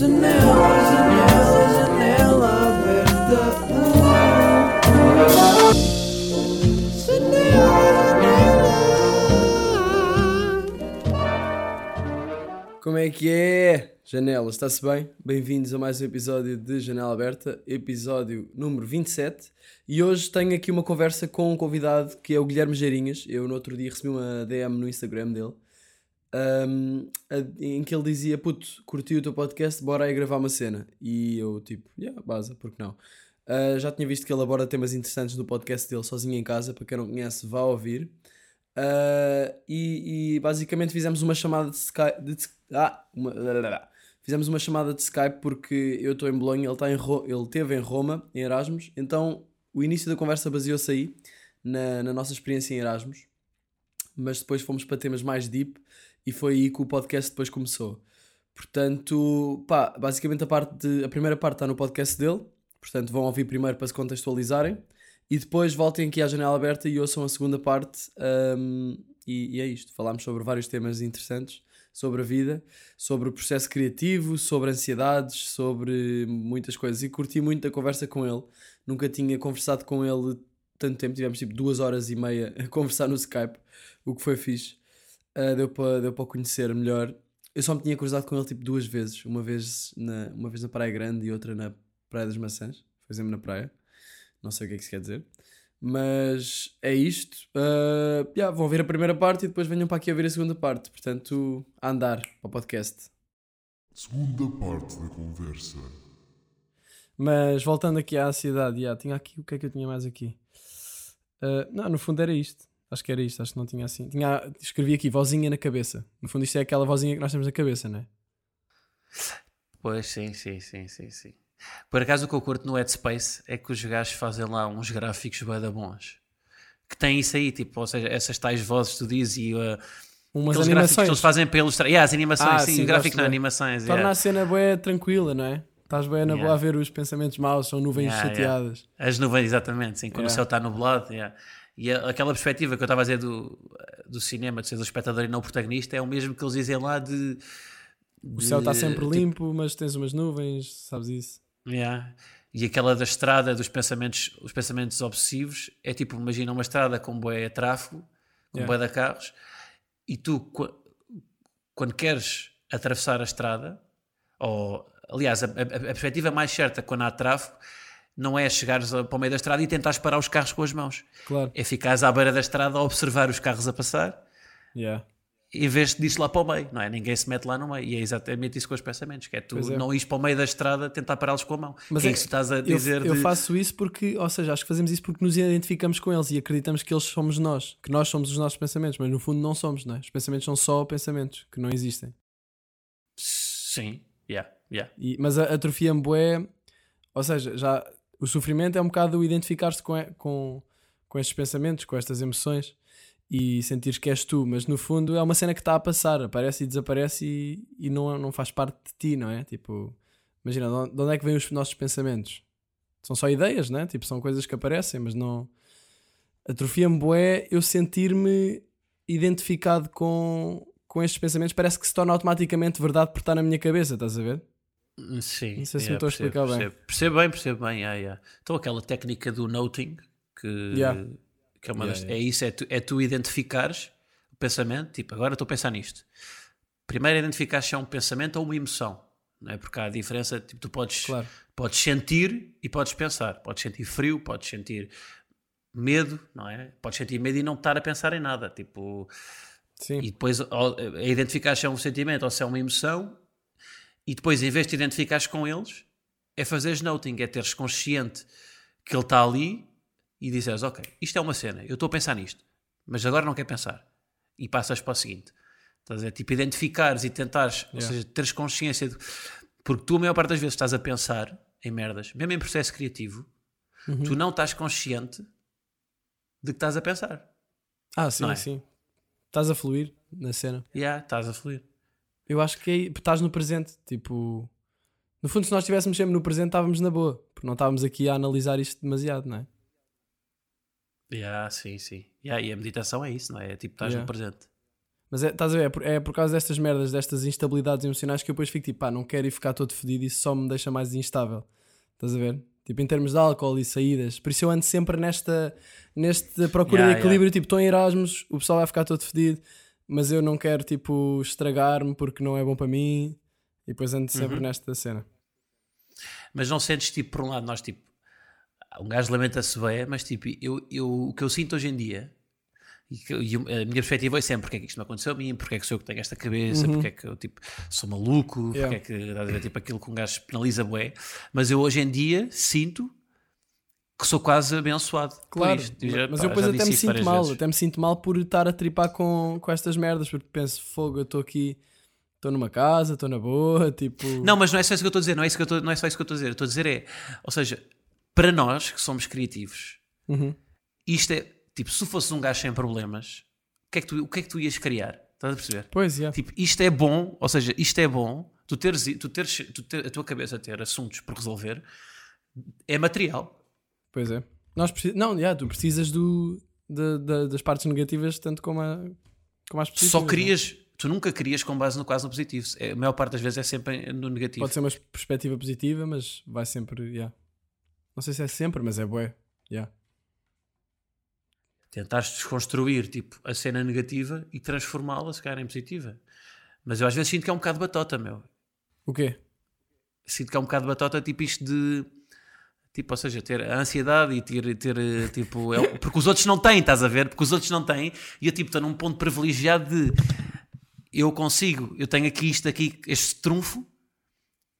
Janela, janela, janela aberta. Janela. Como é que é? Janela, está-se bem? Bem-vindos a mais um episódio de Janela Aberta, episódio número 27. E hoje tenho aqui uma conversa com um convidado que é o Guilherme Geirinhas. Eu no outro dia recebi uma DM no Instagram dele um, em que ele dizia: Puto, curti o teu podcast, bora aí gravar uma cena. E eu, tipo, yeah, base, porque não? Uh, já tinha visto que ele aborda temas interessantes no podcast dele, sozinho em casa. Para quem não conhece, vá ouvir. Uh, e, e, basicamente fizemos uma chamada de Skype. De, ah, uma, fizemos uma chamada de Skype porque eu estou em Bolonha, ele, está em Ro ele esteve em Roma, em Erasmus. Então o início da conversa baseou-se aí, na, na nossa experiência em Erasmus. Mas depois fomos para temas mais deep e foi aí que o podcast depois começou. Portanto, pá, basicamente a, parte de, a primeira parte está no podcast dele, portanto vão ouvir primeiro para se contextualizarem e depois voltem aqui à janela aberta e ouçam a segunda parte. Um, e, e, é isto. Falámos sobre vários temas interessantes, sobre a vida, sobre o processo criativo, sobre ansiedades, sobre muitas coisas. E curti muito a conversa com ele. Nunca tinha conversado com ele tanto tempo, tivemos tipo duas horas e meia a conversar no Skype, o que foi fixe uh, deu para deu para conhecer melhor. Eu só me tinha cruzado com ele tipo duas vezes, uma vez na, uma vez na Praia Grande e outra na Praia das Maçãs, fazemos na praia, não sei o que é que isso quer dizer. Mas é isto. Uh, yeah, vão ver a primeira parte e depois venham para aqui a ver a segunda parte. Portanto, a andar para o podcast. Segunda parte da conversa. Mas voltando aqui à ansiedade, yeah, tinha aqui o que é que eu tinha mais aqui? Uh, não, no fundo era isto. Acho que era isto, acho que não tinha assim. Tinha, escrevi aqui vozinha na cabeça. No fundo, isto é aquela vozinha que nós temos na cabeça, não é? Pois sim, sim, sim, sim, sim. Por acaso o que eu curto no Headspace é que os gajos fazem lá uns gráficos bem bons. Que tem isso aí, tipo, ou seja, essas tais vozes que tu dizes e uh, Umas aqueles animações. que eles fazem para ilustrar. Yeah, as animações, ah, sim, sim gráficos não, animações. Torna yeah. a cena bem tranquila, não é? Estás bem na yeah. boa a ver os pensamentos maus, são nuvens yeah, chateadas. As nuvens, exatamente, sim, quando o céu está nublado. Yeah. E a, aquela perspectiva que eu estava a dizer do, do cinema, de ser o espectador e não o protagonista, é o mesmo que eles dizem lá de. de o céu está sempre tipo, limpo, mas tens umas nuvens, sabes isso? Yeah. E aquela da estrada, dos pensamentos, os pensamentos obsessivos, é tipo, imagina uma estrada com boé tráfego, com yeah. boé de carros, e tu, quando queres atravessar a estrada, ou aliás, a, a, a perspectiva mais certa quando há tráfego não é chegares para o meio da estrada e tentares parar os carros com as mãos. Claro. É ficares à beira da estrada a observar os carros a passar. Yeah. Em vez disso lá para o meio, não é? Ninguém se mete lá no meio. E é exatamente isso com os pensamentos: que é tu é. não ires para o meio da estrada tentar pará-los com a mão. Mas é, é isso que estás a dizer. Eu, de... eu, faço isso porque, ou seja, acho que fazemos isso porque nos identificamos com eles e acreditamos que eles somos nós, que nós somos os nossos pensamentos, mas no fundo não somos, não é? Os pensamentos são só pensamentos que não existem. Sim, yeah, yeah. E, mas atrofia-me bué, ou seja, já o sofrimento é um bocado identificar-se com, com, com estes pensamentos, com estas emoções e sentir que és tu, mas no fundo é uma cena que está a passar, aparece e desaparece e, e não, não faz parte de ti, não é? Tipo, imagina, de onde é que vêm os nossos pensamentos? São só ideias, né? Tipo, são coisas que aparecem, mas não. Atrofia-me boé eu sentir-me identificado com, com estes pensamentos, parece que se torna automaticamente verdade por estar na minha cabeça, estás a ver? Sim, não sei se yeah, me estou a explicar percebo, bem. Percebo bem, percebo bem. Yeah, yeah. Então, aquela técnica do noting, que, yeah. que é, uma das, é isso: é tu, é tu identificares o pensamento, tipo, agora estou a pensar nisto. Primeiro, identificar se é um pensamento ou uma emoção, não é? Porque há a diferença, tipo, tu podes, claro. podes sentir e podes pensar, podes sentir frio, podes sentir medo, não é? Podes sentir medo e não estar a pensar em nada, tipo. Sim. E depois, a identificar se é um sentimento ou se é uma emoção, e depois, em vez de te identificares com eles, é fazeres noting, é teres consciente que ele está ali e dizes, ok, isto é uma cena, eu estou a pensar nisto, mas agora não quero pensar. E passas para o seguinte. Estás a dizer, tipo, identificares e tentares, yeah. ou seja, teres consciência de... Porque tu, a maior parte das vezes, estás a pensar em merdas, mesmo em processo criativo, uhum. tu não estás consciente de que estás a pensar. Ah, sim, é? sim. Estás a fluir na cena. Yeah, estás a fluir. Eu acho que é, estás no presente. Tipo, no fundo, se nós estivéssemos sempre no presente, estávamos na boa. Porque não estávamos aqui a analisar isto demasiado, não é? Yeah, sim, sim. Yeah, e a meditação é isso, não é? É tipo, estás yeah. no presente. Mas é, estás a ver, é por, é por causa destas merdas, destas instabilidades emocionais que eu depois fico tipo, pá, não quero ir ficar todo fedido isso só me deixa mais instável. Estás a ver? Tipo, em termos de álcool e saídas. Por isso eu ando sempre nesta, nesta procura Yeah, de equilíbrio. Tipo, estou em Erasmus, o pessoal vai ficar todo fedido, mas eu não quero, tipo, estragar-me porque não é bom para mim. E depois ando sempre Uhum. nesta cena. Mas não sentes, tipo, por um lado, nós, tipo, um gajo lamenta-se bem, mas, tipo, eu, eu, o que eu sinto hoje em dia, e, que, e a minha perspectiva é sempre porque é que isto me aconteceu a mim, porque é que sou eu que tenho esta cabeça, porque é que eu, tipo, sou maluco, Uhum. Yeah. porque é que, tipo, aquilo que um gajo penaliza bué. Mas eu hoje em dia sinto que sou quase abençoado Claro, já, mas pá, eu depois até me sinto mal, vezes. até me sinto mal por estar a tripar com, com estas merdas, porque penso, fogo, eu estou aqui, estou numa casa, estou na boa, tipo. Não, mas não é só isso que eu estou a dizer, não é, isso que eu estou- não é só isso que eu estou a dizer. Estou a dizer é, ou seja, para nós que somos criativos, Uhum. isto é, tipo, se tu fosses um gajo sem problemas, o que é que tu, o que é que tu ias criar? Estás a perceber? Pois, yeah. Tipo, isto é bom, ou seja, isto é bom, tu teres, tu teres tu ter, a tua cabeça ter assuntos por resolver, é material. Pois é. Nós precis... Não, yeah, tu precisas do, da- da- das partes negativas tanto como, a, como as positivas. Só não é? crias, tu nunca crias com base no quase no positivo. É, a maior parte das vezes é sempre no negativo. Pode ser uma perspectiva positiva, mas vai sempre. Yeah. Não sei se é sempre, mas é bué. Yeah. Tentaste desconstruir tipo, a cena negativa e transformá-la, se calhar, em positiva. Mas eu às vezes sinto que é um bocado batota, meu. O quê? Sinto que é um bocado batota, tipo isto de. Tipo, ou seja, ter a ansiedade e ter, ter eh, tipo. é- porque os outros não têm, estás a ver? Porque os outros não têm. E eu, tipo, estou num ponto privilegiado de. Eu consigo, eu tenho aqui isto aqui, este trunfo,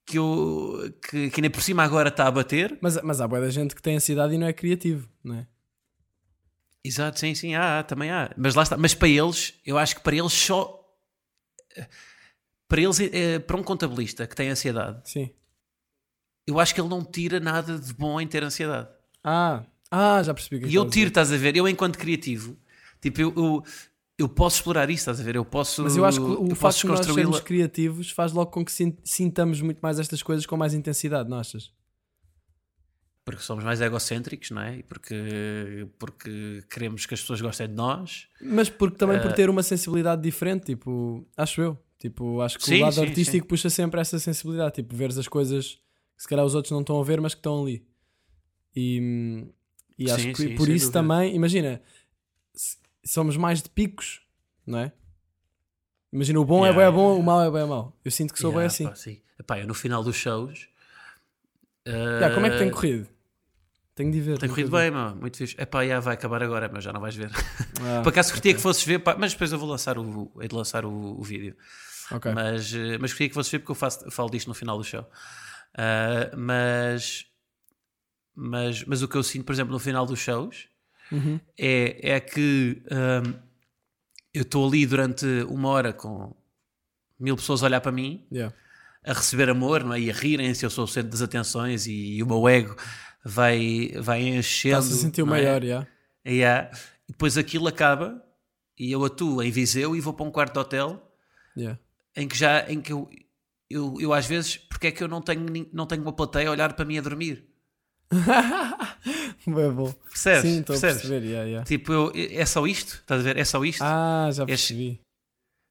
que eu. que, que ainda por cima agora está a bater. Mas, mas há bué da gente que tem ansiedade e não é criativo, não é? Exato, sim, sim, há, há, também há. Mas lá está. Mas para eles, eu acho que para eles só. Para eles, eh, para um contabilista que tem ansiedade, Sim. Eu acho que ele não tira nada de bom em ter ansiedade. Ah, ah já percebi que é que E eu tiro, estás a ver? Eu, enquanto criativo, tipo, eu, eu, eu posso explorar isso, estás a ver? Eu posso. Mas eu acho que o facto de nós sermos criativos faz logo com que sin- sintamos muito mais estas coisas com mais intensidade, não achas? Porque somos mais egocêntricos, não é? E porque, porque queremos que as pessoas gostem de nós. Mas porque também Eh, por ter uma sensibilidade diferente, tipo, acho eu. Tipo, acho que Sim, o lado sim, artístico puxa sempre essa sensibilidade, tipo, veres as coisas se calhar os outros não estão a ver, mas que estão ali. E, e acho Sim, que sim, por isso dúvida. também, imagina, somos mais de picos, não é? Imagina, o bom Yeah, é bem yeah, bom, o mau é bem mau. Eu sinto que sou bem Yeah, assim. pá. Epá, eu no final dos shows. Yeah, como é que tem eh, corrido? Tenho de ver. Tem corrido bem, meu. muito fixe. Epá, já vai acabar agora, mas já não vais ver. Ah, Por acaso curtia que fosses ver, pá, mas depois eu vou lançar o, hei de lançar o, o vídeo. ok. Mas, eh, mas queria que fosses ver porque eu, faço, eu falo disto no final do show. Ah, mas, mas, mas o que eu sinto, por exemplo, no final dos shows Uhum. é, é que ahm, eu estou ali durante uma hora com mil pessoas a olhar para mim, Yeah. a receber amor não é? e a rirem-se. Eu sou o centro das atenções e, o meu ego vai, vai enchendo. Está-se a sentir o é? maior, yeah. Yeah. E depois aquilo acaba e eu atuo em Viseu e vou para um quarto de hotel Yeah. em que já em que eu, eu, eu às vezes porque é que eu não tenho não tenho uma plateia a olhar para mim a dormir? Bem bom. percebes? Sim, estou a perceber, yeah, yeah. tipo eu, é só isto? Estás a ver? É só isto? Ah, já Este- percebi.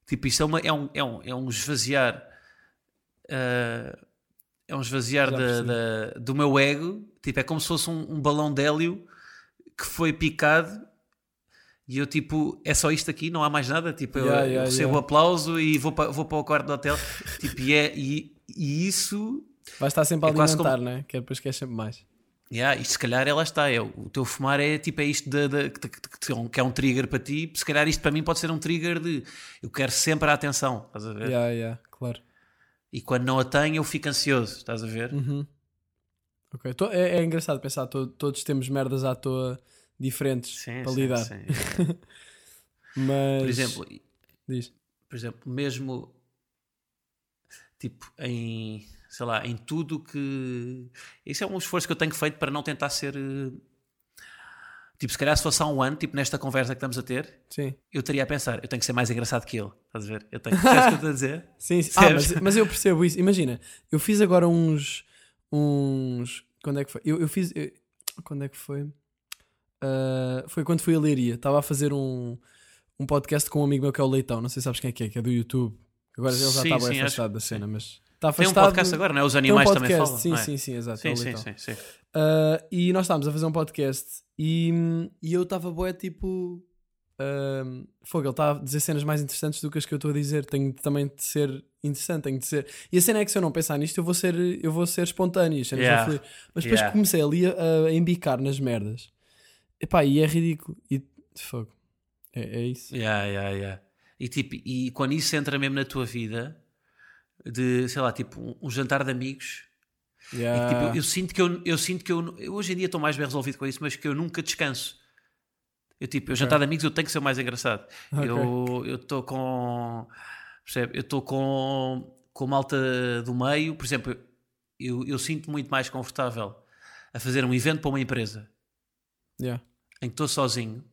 tipo isto é, uma, é, um, é, um, é um esvaziar ah, é um esvaziar da, da- do meu ego. Tipo é como se fosse um, um balão de hélio que foi picado e eu tipo, é só isto aqui, não há mais nada. Tipo, eu, Yeah, eu yeah, recebo yeah. aplauso e vou para, vou para o quarto do hotel. tipo, e, é, e, e isso Vai estar sempre a É quase alimentar, como- né? Que é depois queres sempre mais. Yeah, isto se calhar ela está. É, o teu fumar é tipo é isto de, de- que, que- que- é um trigger para ti. Se calhar isto para mim pode ser um trigger de eu quero sempre a atenção, estás a ver? Yeah, yeah, claro. E quando não a tenho, eu fico ansioso, estás a ver? Uhum. É, é engraçado pensar, to- todos temos merdas à toa diferentes Sim, para sim, lidar. sim. Mas. Por exemplo, Diz. por exemplo, mesmo tipo em sei lá, em tudo que isso é um esforço que eu tenho feito para não tentar ser eh, tipo, se calhar se fosse há um ano, tipo nesta conversa que estamos a ter, Sim. eu estaria a pensar, eu tenho que ser mais engraçado que ele, estás a ver? Eu tenho, o que eu estou a dizer? Sim, sim. Ah, mas, mas eu percebo isso. Imagina, eu fiz agora uns. uns quando é que foi? Eu, eu fiz. eu- quando é que foi? Ah, foi quando fui a Leiria. Estava a fazer um, um podcast com um amigo meu que é o Leitão. Não sei se sabes quem é que é, que é do YouTube. Agora ele já acho afastado que da sim. cena, mas está Tem um afastado. podcast agora, não é? Os Tem um animais também falam. sim, é? sim, sim, exato. é Sim, o sim, sim, sim. Uh, e nós estávamos a fazer um podcast e, e eu estava bué tipo. Um, fogo, ele está a dizer cenas mais interessantes do que as que eu estou a dizer. Tenho também de ser interessante, tenho de ser. E a cena é que se eu não pensar nisto, eu vou ser, eu vou ser espontâneo. Yeah. Mas depois Yeah. comecei ali a, a embicar nas merdas. Epá, e é ridículo. E fogo. É, é isso. Yeah, yeah, yeah. E, tipo, e quando isso entra mesmo na tua vida, de sei lá, tipo, um, um jantar de amigos, Yeah. tipo, eu sinto que eu, eu sinto que eu, eu hoje em dia estou mais bem resolvido com isso, mas que eu nunca descanso. Eu tipo, eu jantar de amigos eu tenho que ser o mais engraçado. Ok. Eu eu estou com percebe? Eu estou com com malta do meio, por exemplo, eu, eu sinto muito mais confortável a fazer um evento para uma empresa Yeah. em que estou sozinho,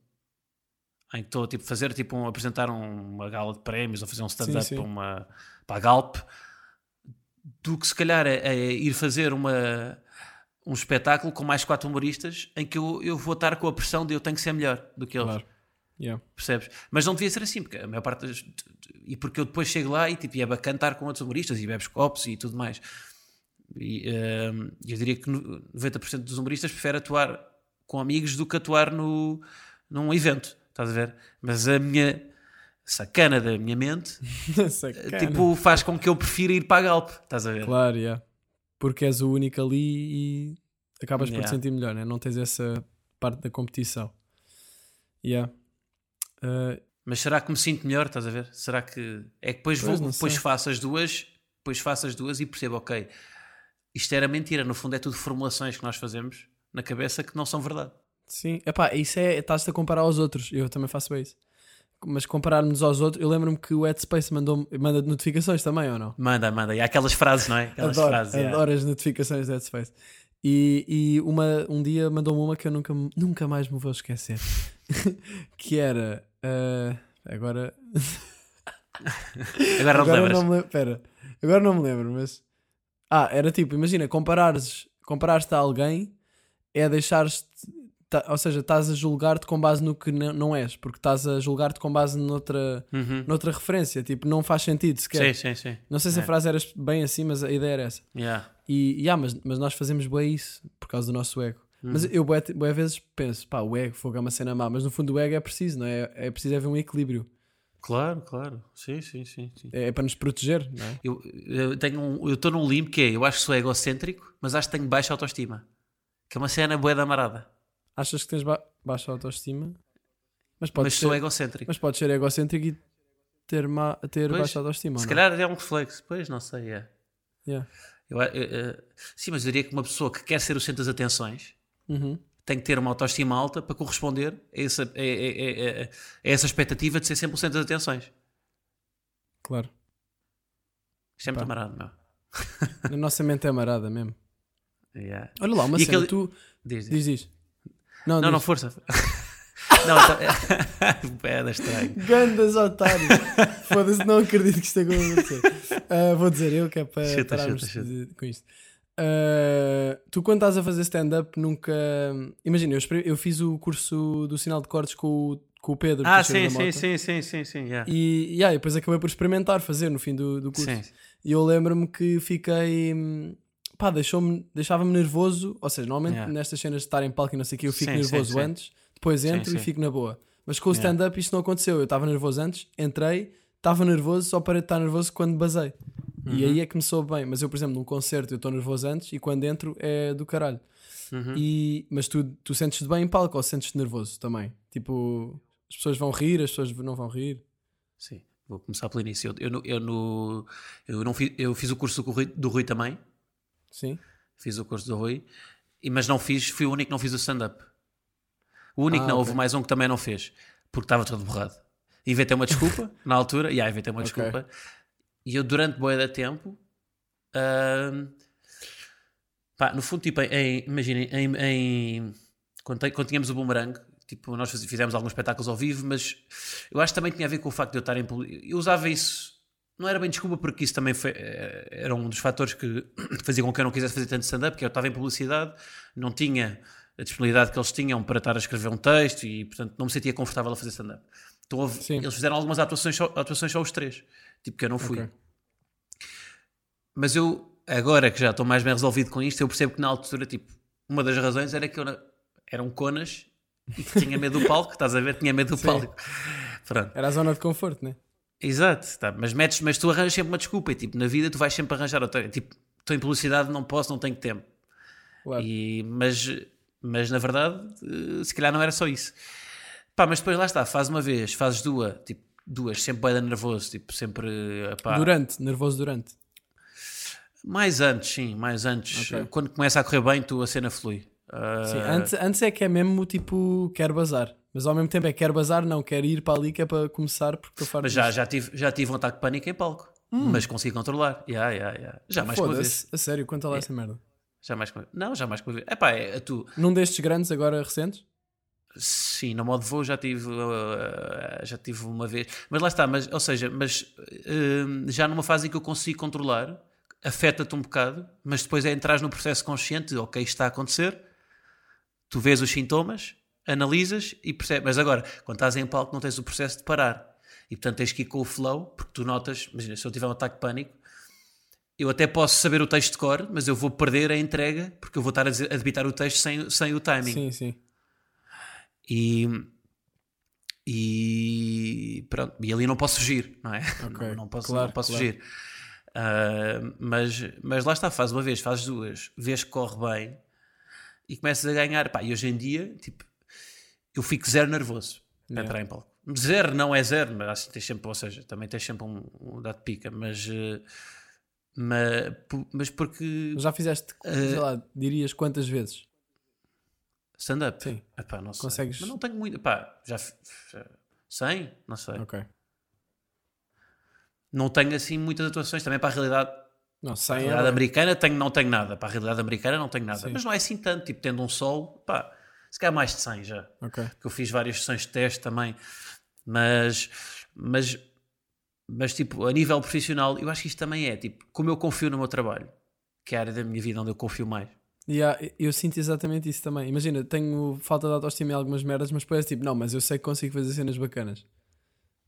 em que estou tipo fazer tipo um, apresentar um- uma gala de prémios ou fazer um stand-up para uma para a Galp, do que se calhar é, é ir fazer uma um espetáculo com mais quatro humoristas em que eu, eu vou estar com a pressão de eu tenho que ser melhor do que eles. Claro. Yeah. Percebes? Mas não devia ser assim, porque a maior parte das. E porque eu depois chego lá e, tipo, e é bacana estar com outros humoristas e bebes copos e tudo mais. E ehm, eu diria que no- 90% dos humoristas prefere atuar com amigos do que atuar no, num evento. Estás a ver? Mas a minha sacana da minha mente Sacana. tipo, faz com que eu prefira ir para a Galp. Estás a ver? Claro, yeah. porque és o único ali e acabas por te Yeah. sentir melhor, né? não tens essa parte da competição. Yeah. Uh, Mas será que me sinto melhor? Estás a ver? Será que. É que depois, Pois, vou, depois sei. faço as duas, depois faço as duas e percebo, ok, isto era mentira, no fundo é tudo formulações que nós fazemos na cabeça que não são verdade. sim, epá, isso é, estás-te a comparar aos outros, eu também faço bem isso. Mas compararmos aos outros, eu lembro-me que o Headspace mandou manda notificações também, ou não? Manda, manda. E há aquelas frases, não é? Aquelas adoro, frases. adoro as notificações do Headspace. E, e uma, um dia mandou-me uma que eu nunca, nunca mais me vou esquecer. que era. uh, agora. Agora não te lembras. não me. Pera, agora não me lembro, mas. Ah, era tipo, imagina, comparares, comparares-te a alguém é deixares-te. ta- ou seja, estás a julgar-te com base no que não és, porque estás a julgar-te com base noutra, Uhum. noutra referência. Tipo, não faz sentido sequer. Sim, sim, sim. Não sei se a É. frase era bem assim, mas a ideia era essa. Yeah. E, ah, mas, mas nós fazemos bem isso por causa do nosso ego. Mas Uhum. eu, bué, bué vezes, penso, pá, o ego, fogo é uma cena má, mas no fundo o ego é preciso, não é? É preciso haver um equilíbrio. Claro, claro. Sim, sim, sim. sim. É, é para nos proteger, não é? Eu eu um, eu estou num limbo que é, eu acho que sou egocêntrico, mas acho que tenho baixa autoestima. Que é uma cena bué da amarada. Achas que tens ba baixa autoestima? Mas podes, Mas ser, sou egocêntrico. mas podes ser egocêntrico e ter, ma ter Pois, baixa autoestima. Se calhar é um reflexo. Pois, não sei, é. Yeah. Eu, eu, eu- sim, mas eu diria que uma pessoa que quer ser o centro das atenções Uhum. tem que ter uma autoestima alta para corresponder a essa, a, a- a- essa expectativa de ser sempre o centro das atenções. Claro. Isto é amarado, meu. A nossa mente é amarada mesmo. Yeah. Olha lá, uma E cena, aquele- tu... Diz, diz. Diz, diz. Não, Não, não, força. não, então, é da estranho. Gandas otários. Foda-se, não acredito que isto aconteça. Uh, vou dizer eu que é para Chuta, pararmos chuta, chuta. de- com isto. Uh, tu, quando estás a fazer stand-up, nunca. Imagina, eu, eu fiz o curso do sinal de cortes com o, com o Pedro. Ah, Teixeira sim, sim, sim, sim, sim, sim. yeah. E, aí, depois acabei por experimentar fazer no fim do, do curso. Sim. E eu lembro-me que fiquei. Pá, deixou-me, deixava-me nervoso. Ou seja, normalmente Yeah. nestas cenas de estar em palco e não sei o que, eu fico Sim, nervoso sim. antes, depois entro e fico na boa. Mas com o Yeah. stand-up isto não aconteceu. Eu estava nervoso antes, entrei, estava nervoso, só parei de estar nervoso quando basei. E Uhum. aí é que me soube bem. Mas eu, por exemplo, num concerto eu estou nervoso antes e quando entro é do caralho. Uhum. E, mas tu, tu sentes-te bem em palco ou sentes-te nervoso também? Tipo, as pessoas vão rir, as pessoas não vão rir. Sim, vou começar pelo início. Eu, eu, eu, no, eu, não fiz, eu fiz o curso do Rui, do Rui também, Sim? fiz o curso do Rui, e, mas não fiz, fui o único que não fiz o stand-up. O único Ah, não, ok. houve mais um que também não fez, porque estava todo borrado. Inventei uma desculpa na altura, e yeah, inventei uma Ok. desculpa, e eu durante boa da tempo, ahm, pá, no fundo, tipo, em, imaginem, em, em- quando, quando tínhamos o boomerang, tipo, nós fizemos alguns espetáculos ao vivo, mas eu acho que também tinha a ver com o facto de eu estar em Eu usava isso, não era bem desculpa, porque isso também foi, eh, era um dos fatores que fazia com que eu não quisesse fazer tanto stand-up, que eu estava em publicidade, não tinha a disponibilidade que eles tinham para estar a escrever um texto e, portanto, não me sentia confortável a fazer stand-up. Então, houve- eles fizeram algumas atuações só, atuações só os três. Tipo, que eu não fui. Ok. Mas eu, agora que já estou mais bem resolvido com isto, eu percebo que na altura, tipo, uma das razões era que eu era um conas e que tinha medo do palco, estás a ver? Tinha medo do Sim. palco. Pronto. Era a zona de conforto, né? Exato, tá. mas, metes, mas tu arranjas sempre uma desculpa e tipo, na vida tu vais sempre arranjar outra. Tipo, estou em publicidade, não posso, não tenho tempo. Claro. E, mas, mas na verdade, eh, se calhar não era só isso. Pá, mas depois lá está, faz uma vez, fazes duas, tipo, duas, sempre bem nervoso, tipo, sempre. epá, Durante, nervoso durante. Mais antes, sim, mais antes. Ok. Quando começa a correr bem, tu a cena flui. Ah, Sim, antes, antes é que é mesmo tipo, quer bazar. Mas ao mesmo tempo é quer bazar, não, quer ir para ali que é para começar porque estou farto mas já, já, tive, já tive um ataque de pânico em palco. Mas consegui controlar. Yeah, yeah, yeah. Já mais uma vez. A sério, conta lá essa merda. Já mais uma. Não, já mais uma vez. Epá, é, tu. Num destes grandes agora recentes? Sim, no modo voo já tive, uh, já tive uma vez. Mas lá está, mas, ou seja, mas uh, já numa fase em que eu consigo controlar, afeta-te um bocado, mas depois é entrar no processo consciente ok, isto está a acontecer, tu vês os sintomas, analisas e percebes. Mas agora, quando estás em palco, não tens o processo de parar. E portanto tens que ir com o flow, porque tu notas, imagina, se eu tiver um ataque de pânico, eu até posso saber o texto de cor, mas eu vou perder a entrega, porque eu vou estar a, dizer- a debitar o texto sem, sem o timing. Sim, sim. E, e pronto, e ali não posso fugir, não é? Ok, Não, não posso, claro, não posso claro. fugir. Ah, mas, mas lá está, faz uma vez, faz duas, vês que corre bem e começas a ganhar. Pá, e hoje em dia, tipo, eu fico zero nervoso para Yeah. entrar em palco. Zero não é zero, mas que tens sempre, ou seja, também tens sempre um, um dado de pica, mas, eh, mas, mas porque Já fizeste, Eh, sei lá, dirias quantas vezes? stand-up, Sim. Epá, não sei. Consegues- Mas não tenho muito, pá, já, já 100, não sei. Ok. Não tenho assim muitas atuações também para a realidade, Não, 100 a realidade bem. americana tenho, não tenho nada. Para a realidade americana não tenho nada. Sim. Mas não é assim tanto, tipo, tendo um solo, pá, se calhar mais de 100 já. Ok. Que eu fiz várias sessões de teste também. Mas, mas, mas tipo, a nível profissional, eu acho que isto também é, tipo, como eu confio no meu trabalho, que é a área da minha vida onde eu confio mais. Yeah, eu sinto exatamente isso também. Imagina, tenho falta de autoestima em algumas merdas, mas depois é tipo, não, mas eu sei que consigo fazer cenas bacanas.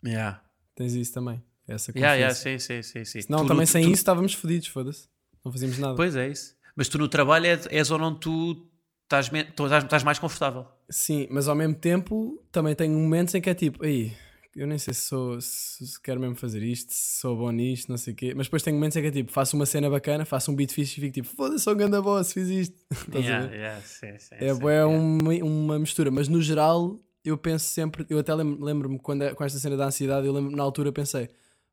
Yeah. Tens isso também. Essa Yeah, yeah, sim, sim, sim, sim. Não, Tu- também tu- sem tu- isso estávamos fodidos, foda-se. Não fazíamos nada. Pois é isso. Mas tu no trabalho é, é a zona onde tu estás, estás, estás mais confortável. Sim, mas ao mesmo tempo também tenho momentos em que é tipo, aí, eu nem sei se sou se, quero mesmo fazer isto, se sou bom nisto, não sei o quê. Mas depois tenho momentos em que é tipo, faço uma cena bacana, faço um beat fixe e fico tipo, foda-se, sou um ganda boss, fiz isto. Yeah, yeah, sim, sim, É, sim, yeah. uma, uma mistura, mas no geral eu penso sempre, eu até lem- lembro-me quando é- com esta cena da ansiedade, eu lembro na altura pensei,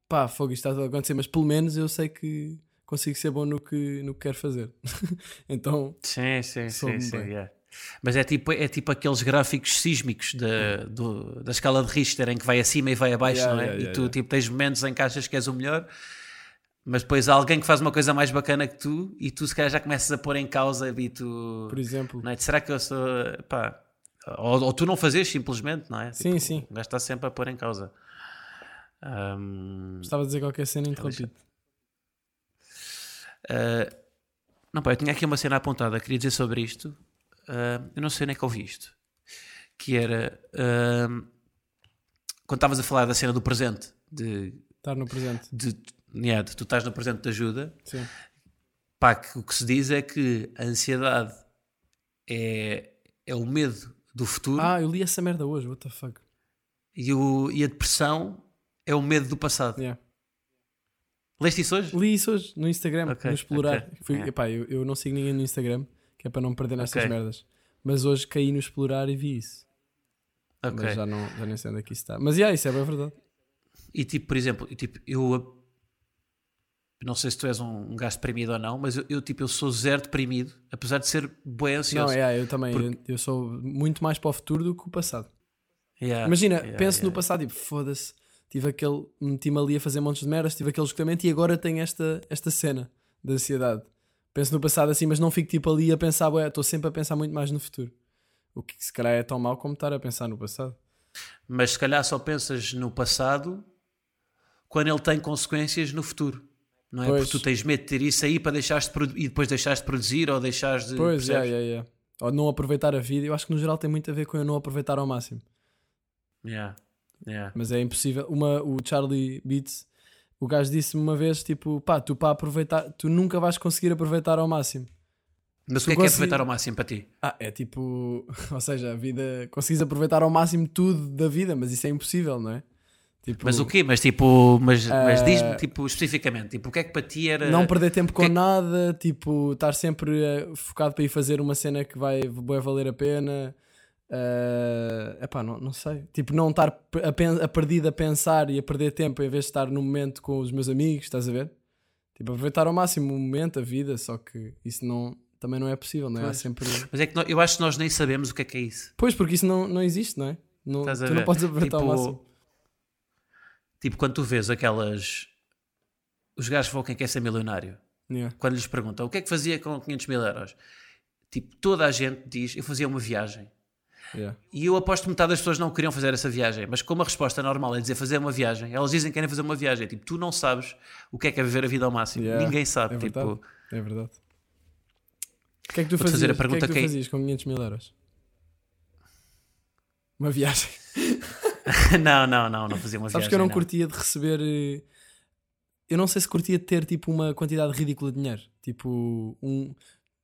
pá, fogo, isto está a acontecer, mas pelo menos eu sei que consigo ser bom no que, no que quero fazer. então, Sim, sim, sim, sim, yeah. Mas é tipo, é tipo aqueles gráficos sísmicos da, do- da escala de Richter em que vai acima e vai abaixo, Yeah, não é? yeah, e tu tipo, tens momentos em que achas que és o melhor, mas depois há alguém que faz uma coisa mais bacana que tu e tu se calhar já começas a pôr em causa e tu. por exemplo, Não é? Será que eu sou. Pá, ou, ou tu não fazes simplesmente, não é? Sim, Tipo, sim. O gajo está sempre a pôr em causa. Ahm, estava a dizer qualquer cena interrompido. Uh, não, pá, eu tinha aqui uma cena apontada, queria dizer sobre isto. Uh, eu não sei nem que ouvi isto. Que era uh, quando estavas a falar da cena do presente, de, Estar no presente. de, yeah, de tu estás no presente de ajuda. Sim. Pá, que o que se diz é que a ansiedade é, é o medo do futuro Ah, eu li essa merda hoje, what the fuck. e, o, e a depressão é o medo do passado. Yeah. Leste isso hoje? Li isso hoje no Instagram, Ok, no explorar. ok, Fui, yeah. epá, eu, eu não sigo ninguém no Instagram, que é para não perder nestas Ok. merdas. Mas hoje caí no explorar e vi isso. Ok. Mas já, não, já nem sei onde é que isso está. Mas yeah, isso é bem verdade. E tipo, por exemplo, tipo, eu não sei se tu és um, um gajo deprimido ou não, mas eu, eu, tipo, eu sou zero deprimido, apesar de ser bem ansioso. Não, é, eu também. Porque- Eu, eu sou muito mais para o futuro do que o passado. Yeah, Imagina, yeah, penso no yeah. passado e foda-se, tive aquele. Meti-me ali a fazer montes de merdas, tive aquele esgotamento e agora tenho esta, esta cena de ansiedade. Penso no passado assim, mas não fico tipo ali a pensar, ué, estou sempre a pensar muito mais no futuro. O que se calhar é tão mau como estar a pensar no passado. Mas se calhar só pensas no passado quando ele tem consequências no futuro. Não é? Pois. Porque tu tens medo de ter isso aí para deixares de e depois deixares de produzir ou deixares de. Pois, percebes? yeah, yeah. Ou não aproveitar a vida. Eu acho que no geral tem muito a ver com eu não aproveitar ao máximo. Yeah. Yeah. Mas é impossível. Uma, o Charlie Beats, o gajo disse-me uma vez: tipo, pá, tu para aproveitar, tu nunca vais conseguir aproveitar ao máximo. Mas o Tu que é que é aproveitar ao máximo para ti? Ah, é tipo, ou seja, a vida, consegues aproveitar ao máximo tudo da vida, mas isso é impossível, não é? Tipo, Mas o quê? Mas tipo, mas, mas Ah, diz-me tipo, especificamente, tipo, o que é que para ti era. Não perder tempo com que- nada, tipo, estar sempre eh, focado para ir fazer uma cena que vai, vai valer a pena. É epá, não, não sei. Tipo, não estar a, a perdido a pensar e a perder tempo em vez de estar no momento com os meus amigos, estás a ver? Tipo, aproveitar ao máximo o momento, a vida, só que isso não, também não é possível, não é? Sempre. Mas é que nó- eu acho que nós nem sabemos o que é que é isso. Pois, porque isso não, não existe, não é? Não, tu não ver? podes aproveitar ao Tipo, máximo. Tipo, quando tu vês aquelas. Os gajos vão quem quer ser milionário, Yeah. quando lhes perguntam o que é que fazia com 500 mil euros, tipo, toda a gente diz: eu fazia uma viagem. Yeah. E eu aposto que metade das pessoas não queriam fazer essa viagem, mas como a resposta normal é dizer fazer uma viagem, elas dizem que querem fazer uma viagem. Tipo, tu não sabes o que é que é viver a vida ao máximo. Yeah, Ninguém sabe. é verdade. tipo, É verdade. O que é que tu fazias? fazer a o que é pergunta que tu que- fazias com 500 mil euros? Uma viagem. não, não, não, não fazia uma Sabes viagem. que eu não, não. curtia de receber. eh, Eu não sei se curtia de ter tipo uma quantidade ridícula de dinheiro. Tipo, um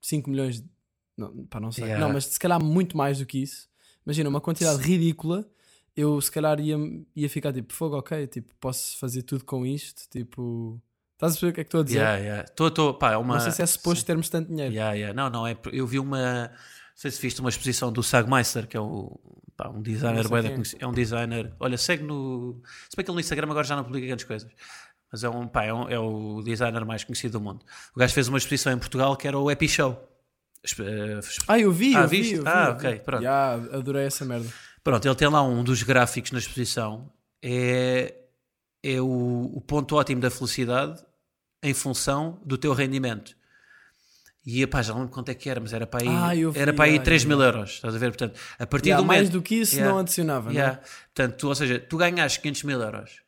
5 milhões. de- Não, pá, não sei. Yeah. Não, mas se calhar muito mais do que isso. Imagina, uma quantidade ridícula. Eu se calhar ia, ia ficar tipo, fogo, ok, tipo, posso fazer tudo com isto. Tipo, estás a perceber o que é que estou a dizer? Yeah, yeah. Tô, tô, pá, é uma... Não sei se é suposto termos tanto dinheiro. Yeah, yeah. Não, não, é, eu vi uma. Não sei se viste uma exposição do Sagmeister, que é o, pá, um designer, é. é um designer. Olha, segue no. Se bem que ele no Instagram agora já não publica grandes coisas. Mas é, um, pá, é, um- é o designer mais conhecido do mundo. O gajo fez uma exposição em Portugal que era o Epi Show. Eh, Ah, eu vi, Ah, eu vi, eu vi, Ah, eu vi. ok, pronto. Ya, adorei essa merda. Pronto, ele tem lá um dos gráficos na exposição. É, é o, o ponto ótimo da felicidade em função do teu rendimento. E pá, já não lembro quanto é que era, mas era para aí, Ah, vi, era para aí ah, 3 eu mil vi. euros. Estás a ver? Portanto, a partir Ya, do mais momento. do que isso Yeah. não adicionava, não é? Yeah. Portanto, tu, ou seja, tu ganhas 500 mil euros.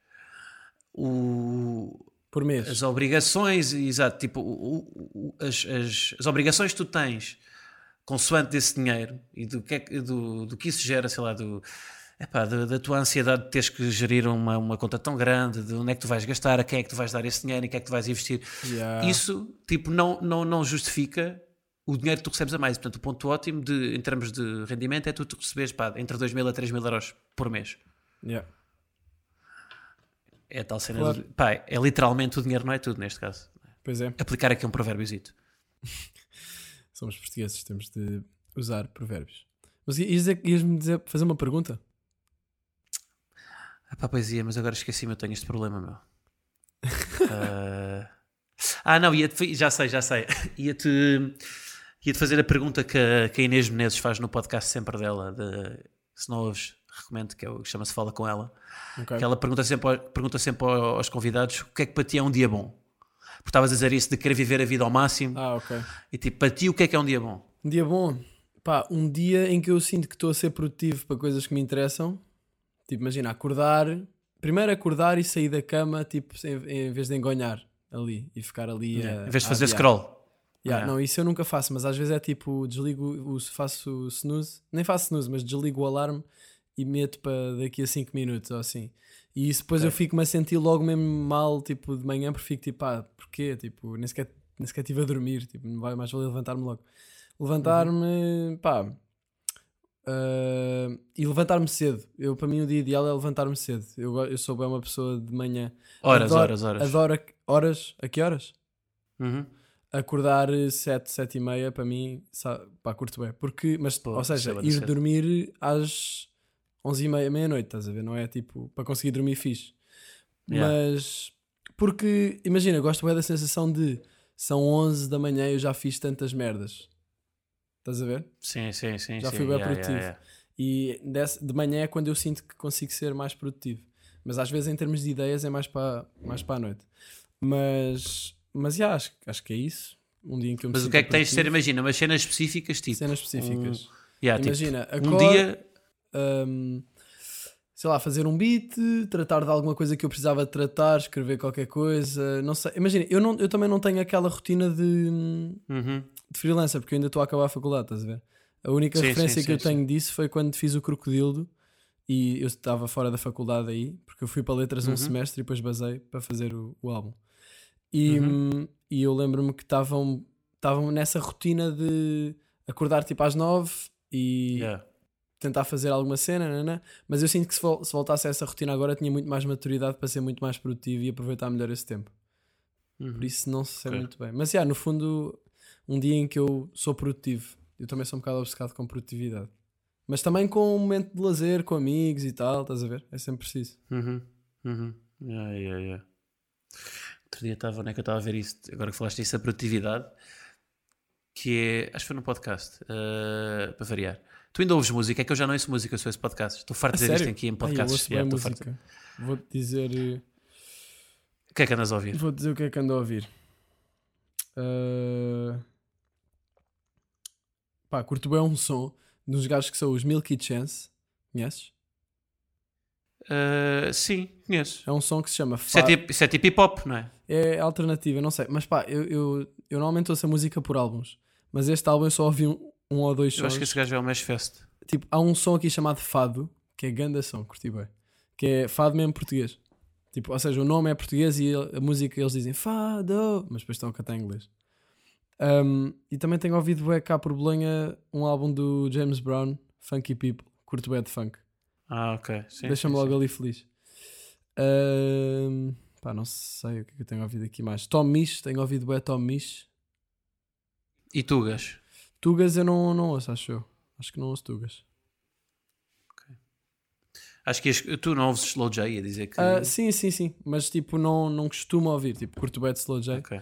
O, Por mês. as obrigações, exato, tipo, o- o- as, as, as obrigações que tu tens consoante desse dinheiro e do que, é que- do, do que isso gera, sei lá, do, epá, da, da tua ansiedade de teres que gerir uma, uma conta tão grande, de onde é que tu vais gastar, a quem é que tu vais dar esse dinheiro, em que é que tu vais investir. Ya. Isso, tipo, não, não, não justifica o dinheiro que tu recebes a mais. Portanto, o ponto ótimo de, em termos de rendimento é tu, tu receberes pá, entre 2 mil a 3 mil euros por mês. Ya. É a tal cena. Claro. do- pá, é literalmente o dinheiro não é tudo neste caso. Pois é, Aplicar aqui um provérbiozito. somos portugueses, temos de usar provérbios. Mas ias-me dizer, fazer uma pergunta? Ah, pá, poesia, mas agora esqueci-me, eu tenho este problema, meu. Ah, ah, não, ia-te, já sei, já sei. Ia-te ia-te fazer a pergunta que a, que a Inês Menezes faz no podcast sempre dela, de, se não ouves, recomendo, que é que chama-se Fala Com Ela. Ok. Que ela pergunta sempre, pergunta sempre ao- aos convidados o que é que para ti é um dia bom. Porque estavas a dizer isso de querer viver a vida ao máximo. Ah, ok. E tipo, para ti o que é que é um dia bom? Um dia bom. Pá, um dia em que eu sinto que estou a ser produtivo para coisas que me interessam. Tipo, imagina, acordar. Primeiro acordar e sair da cama, tipo, em, em vez de engonhar ali e ficar ali. a- em vez de fazer adiar. scroll. Yeah, Yeah. Não, isso eu nunca faço, mas às vezes é tipo, desligo, faço snooze, nem faço snooze, mas desligo o alarme e meto para daqui a 5 minutos ou assim. E isso depois Ok. eu fico-me a sentir logo mesmo mal, tipo, de manhã, porque fico tipo, ah, porquê? Tipo, nem sequer, nem sequer estive a dormir, tipo, não vai mais valer levantar-me logo. Levantar-me, pá, ah, e levantar-me cedo. Eu, para mim, o dia ideal é levantar-me cedo. Eu, eu sou bem uma pessoa de manhã. Horas, Adoro- horas, horas. Adoro, a- horas, a que horas? Uhum. acordar 7, 7 e meia para mim, sa- pá, curto bem. Porque, mas, Pô, ou seja, é ir dormir às 11 e meia, meia-noite, estás a ver? Não é tipo, para conseguir dormir fixe. Yeah. Mas, porque, imagina, gosto bem da sensação de são 11 da manhã e eu já fiz tantas merdas. Estás a ver? Sim, sim, sim. Já sim. fui bem Yeah, produtivo. yeah, yeah. E desse- de manhã é quando eu sinto que consigo ser mais produtivo. Mas às vezes, em termos de ideias, é mais para, mais para a noite. Mas, mas já, acho, acho que é isso. Um dia em que eu me Mas o que é que tens de ser, imagina, umas cenas específicas, tipo. Cenas específicas. yeah, tipo, Imagina, um acordo- dia. Hum, sei lá, fazer um beat, tratar de alguma coisa que eu precisava tratar, escrever qualquer coisa, não sei. Imagina, eu, não, eu também não tenho aquela rotina de, hum, Uhum. de freelancer, porque eu ainda estou a acabar a faculdade, estás a ver? A única Sim, referência sim, que eu sim, tenho disso foi quando fiz o Crocodilo e eu estava fora da faculdade aí, porque eu fui para letras um Uhum. semestre e depois basei para fazer o, o álbum. E, Uhum. hum, e eu lembro-me que estavam estavam nessa rotina de acordar tipo às nove e Yeah. Tentar fazer alguma cena, nanã. mas eu sinto que se, vol- se voltasse a essa rotina agora tinha muito mais maturidade para ser muito mais produtivo e aproveitar melhor esse tempo. Uhum. Por isso não sei Ok. muito bem. Mas yeah, no fundo, um dia em que eu sou produtivo, eu também sou um bocado obcecado com produtividade. Mas também com um momento de lazer, com amigos e tal, estás a ver? É sempre preciso. Uhum. Uhum. Yeah, yeah, yeah. Outro dia estava, onde é que eu estava a ver isso? Agora que falaste isso, a produtividade, que é, acho que foi no podcast, eh, para variar. Tu ainda ouves música? É que eu já não ouço música, eu sou esse podcast. Estou farto de dizer isto aqui em Ai, eu podcasts. ouço Yeah, bem estou farto. música. Vou-te dizer, eh, O que é que andas a ouvir? vou dizer o que é que ando a ouvir. Uh... Pá, curto bem um som dos gajos que são os Milky Chance. Conheces? Eh, sim, conheço. É um som que se chama é, Fa- tipo, isso é tipo hip hop, não é? É alternativa, não sei. Mas pá, eu, eu, eu normalmente ouço a música por álbuns. Mas este álbum eu só ouvi um, um ou dois Eu sons. acho que esse gajo é o Mesh Fest. Tipo, há um som aqui chamado Fado, que é ganda som, curti bem. Que é Fado mesmo português. Tipo, ou seja, o nome é português e a música eles dizem Fado, mas depois estão a cantar em inglês. Um, e também tenho ouvido bué cá por Bolonha um álbum do James Brown, Funky People. Curto bem de funk. Ah, ok. Deixa-me logo sim. ali feliz. Um, pá, não sei o que é que eu tenho ouvido aqui mais. Tom Misch, tenho ouvido bué Tom Misch. E Tugas? Tugas eu não, não ouço, acho eu. Acho que não ouço Tugas. Acho que tu não ouves Slow J a dizer que. Ah, sim, sim, sim. Mas tipo, não, não costumo ouvir. Tipo, curto bem de Slow J. Ok.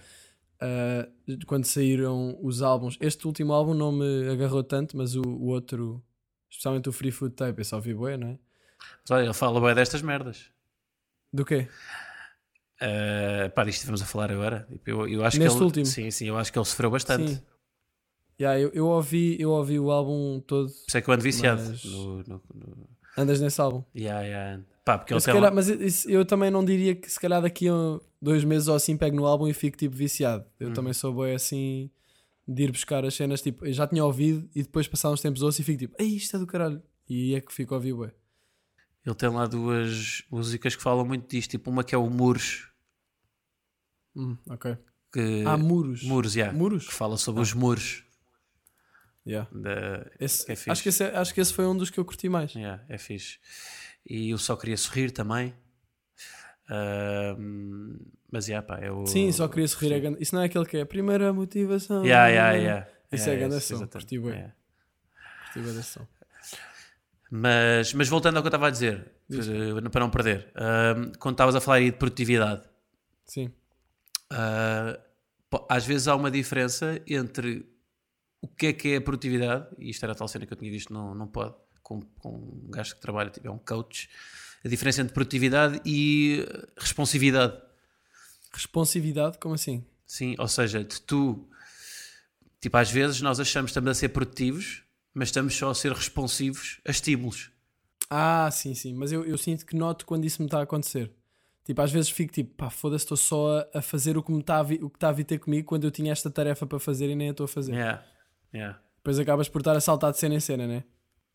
Ah, quando saíram os álbuns, este último álbum não me agarrou tanto, mas o, o outro, especialmente o Free Food Tape, eu só ouvi bué, não é? Mas olha, ele fala bem destas merdas. Do quê? Uh, pá, disto estamos a falar agora. Tipo, eu, eu acho Neste que ele, último? Sim, sim, eu acho que ele sofreu bastante. Sim. Yeah, eu, eu, ouvi, eu ouvi o álbum todo. Isso é que eu ando viciado. Mas- No, no, no... Andas nesse álbum. Yeah, yeah. Pá, porque ele Mas, tem calhar- lá- mas isso- eu também não diria que se calhar daqui a dois meses ou assim pego no álbum e fico tipo viciado. Eu Uhum. também sou bem assim de ir buscar as cenas. Tipo, eu já tinha ouvido e depois passar uns tempos ouço e fico tipo, ei, isto é do caralho. E é que fico a ouvir bué. ele tem lá duas músicas que falam muito disto. Tipo, uma que é o Muros. Hum, ok. Que... Há muros. Muros, yeah, Muros? Que fala sobre os muros. Yeah. Da... Esse- é acho, que esse, é- acho que esse foi um dos que eu curti mais. Yeah, é fixe. E eu só queria sorrir também. Ahm, mas yeah, pá, é o. Sim, só queria sorrir. sim. É grande- Isso não é aquele que é a primeira motivação. Yeah, yeah, yeah. Isso Yeah, é grande esse, som, exatamente. curti bué. Yeah. Curti desse som. Mas, mas voltando ao que eu estava a dizer, Diz. para não perder, ahm, quando estavas a falar aí de produtividade, Sim. pô, às vezes há uma diferença entre o que é que é a produtividade, e isto era a tal cena que eu tinha visto, não, não pode, com, com um gajo que trabalha, tipo, é um coach, a diferença entre produtividade e eh, responsividade. Responsividade, como assim? Sim, ou seja, de tu, tipo, às vezes nós achamos que estamos a ser produtivos, mas estamos só a ser responsivos a estímulos. Ah, sim, sim. Mas eu, eu sinto que noto quando isso me está a acontecer. Tipo, às vezes fico tipo, pá, foda-se, estou só a, fazer o que está a, vi- o que está a vir ter comigo quando eu tinha esta tarefa para fazer e nem a estou a fazer. Yeah, yeah. Depois acabas por estar a saltar de cena em cena, né?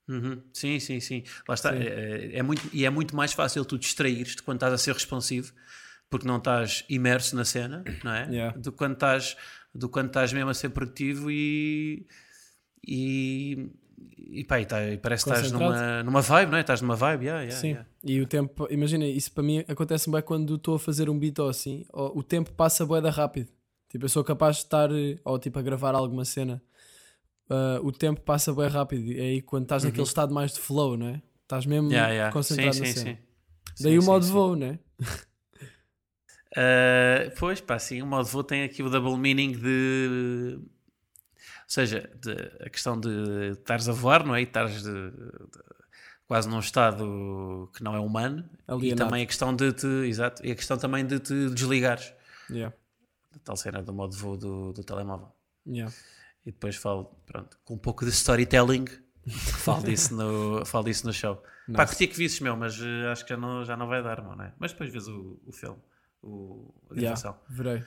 Uhum. Sim, sim, sim. Lá está. Sim. É, é muito, e é muito mais fácil tu distraíres-te quando estás a ser responsivo, porque não estás imerso na cena, não é? Yeah. Do, quando estás, do quando estás mesmo a ser produtivo e. e e, pá, e, tá- e parece que estás numa, numa vibe, não é? Estás numa vibe, yeah, yeah, Sim. yeah. E o tempo, imagina, isso para mim acontece bem quando estou a fazer um beat ou assim, ou o tempo passa bué da rápido. Tipo, eu sou capaz de estar, ou tipo, a gravar alguma cena, ah, o tempo passa bem rápido. É aí quando estás naquele estado mais de flow, não é? Estás mesmo Uhum. Yeah, yeah. concentrado sim, na sim, cena. sim. Daí o modo sim. voo, né? Uh, pois, pá, sim, o modo voo tem aqui o double meaning de. Ou seja, de- a questão de estares a voar, não é? E estares de- de- quase num estado que não é humano. E Alienado. também a questão de te. Exato, e a questão também de te desligares. Yeah. Tal cena do modo voo do, do telemóvel. Yeah. E depois falo, pronto, com um pouco de storytelling, falo disso no, falo disso no show. Pá, Nice. curti que visses, meu, mas eh, acho que já não, já não vai dar, não é? Mas depois vês o, o filme, o, a Yeah. gravação. Verei.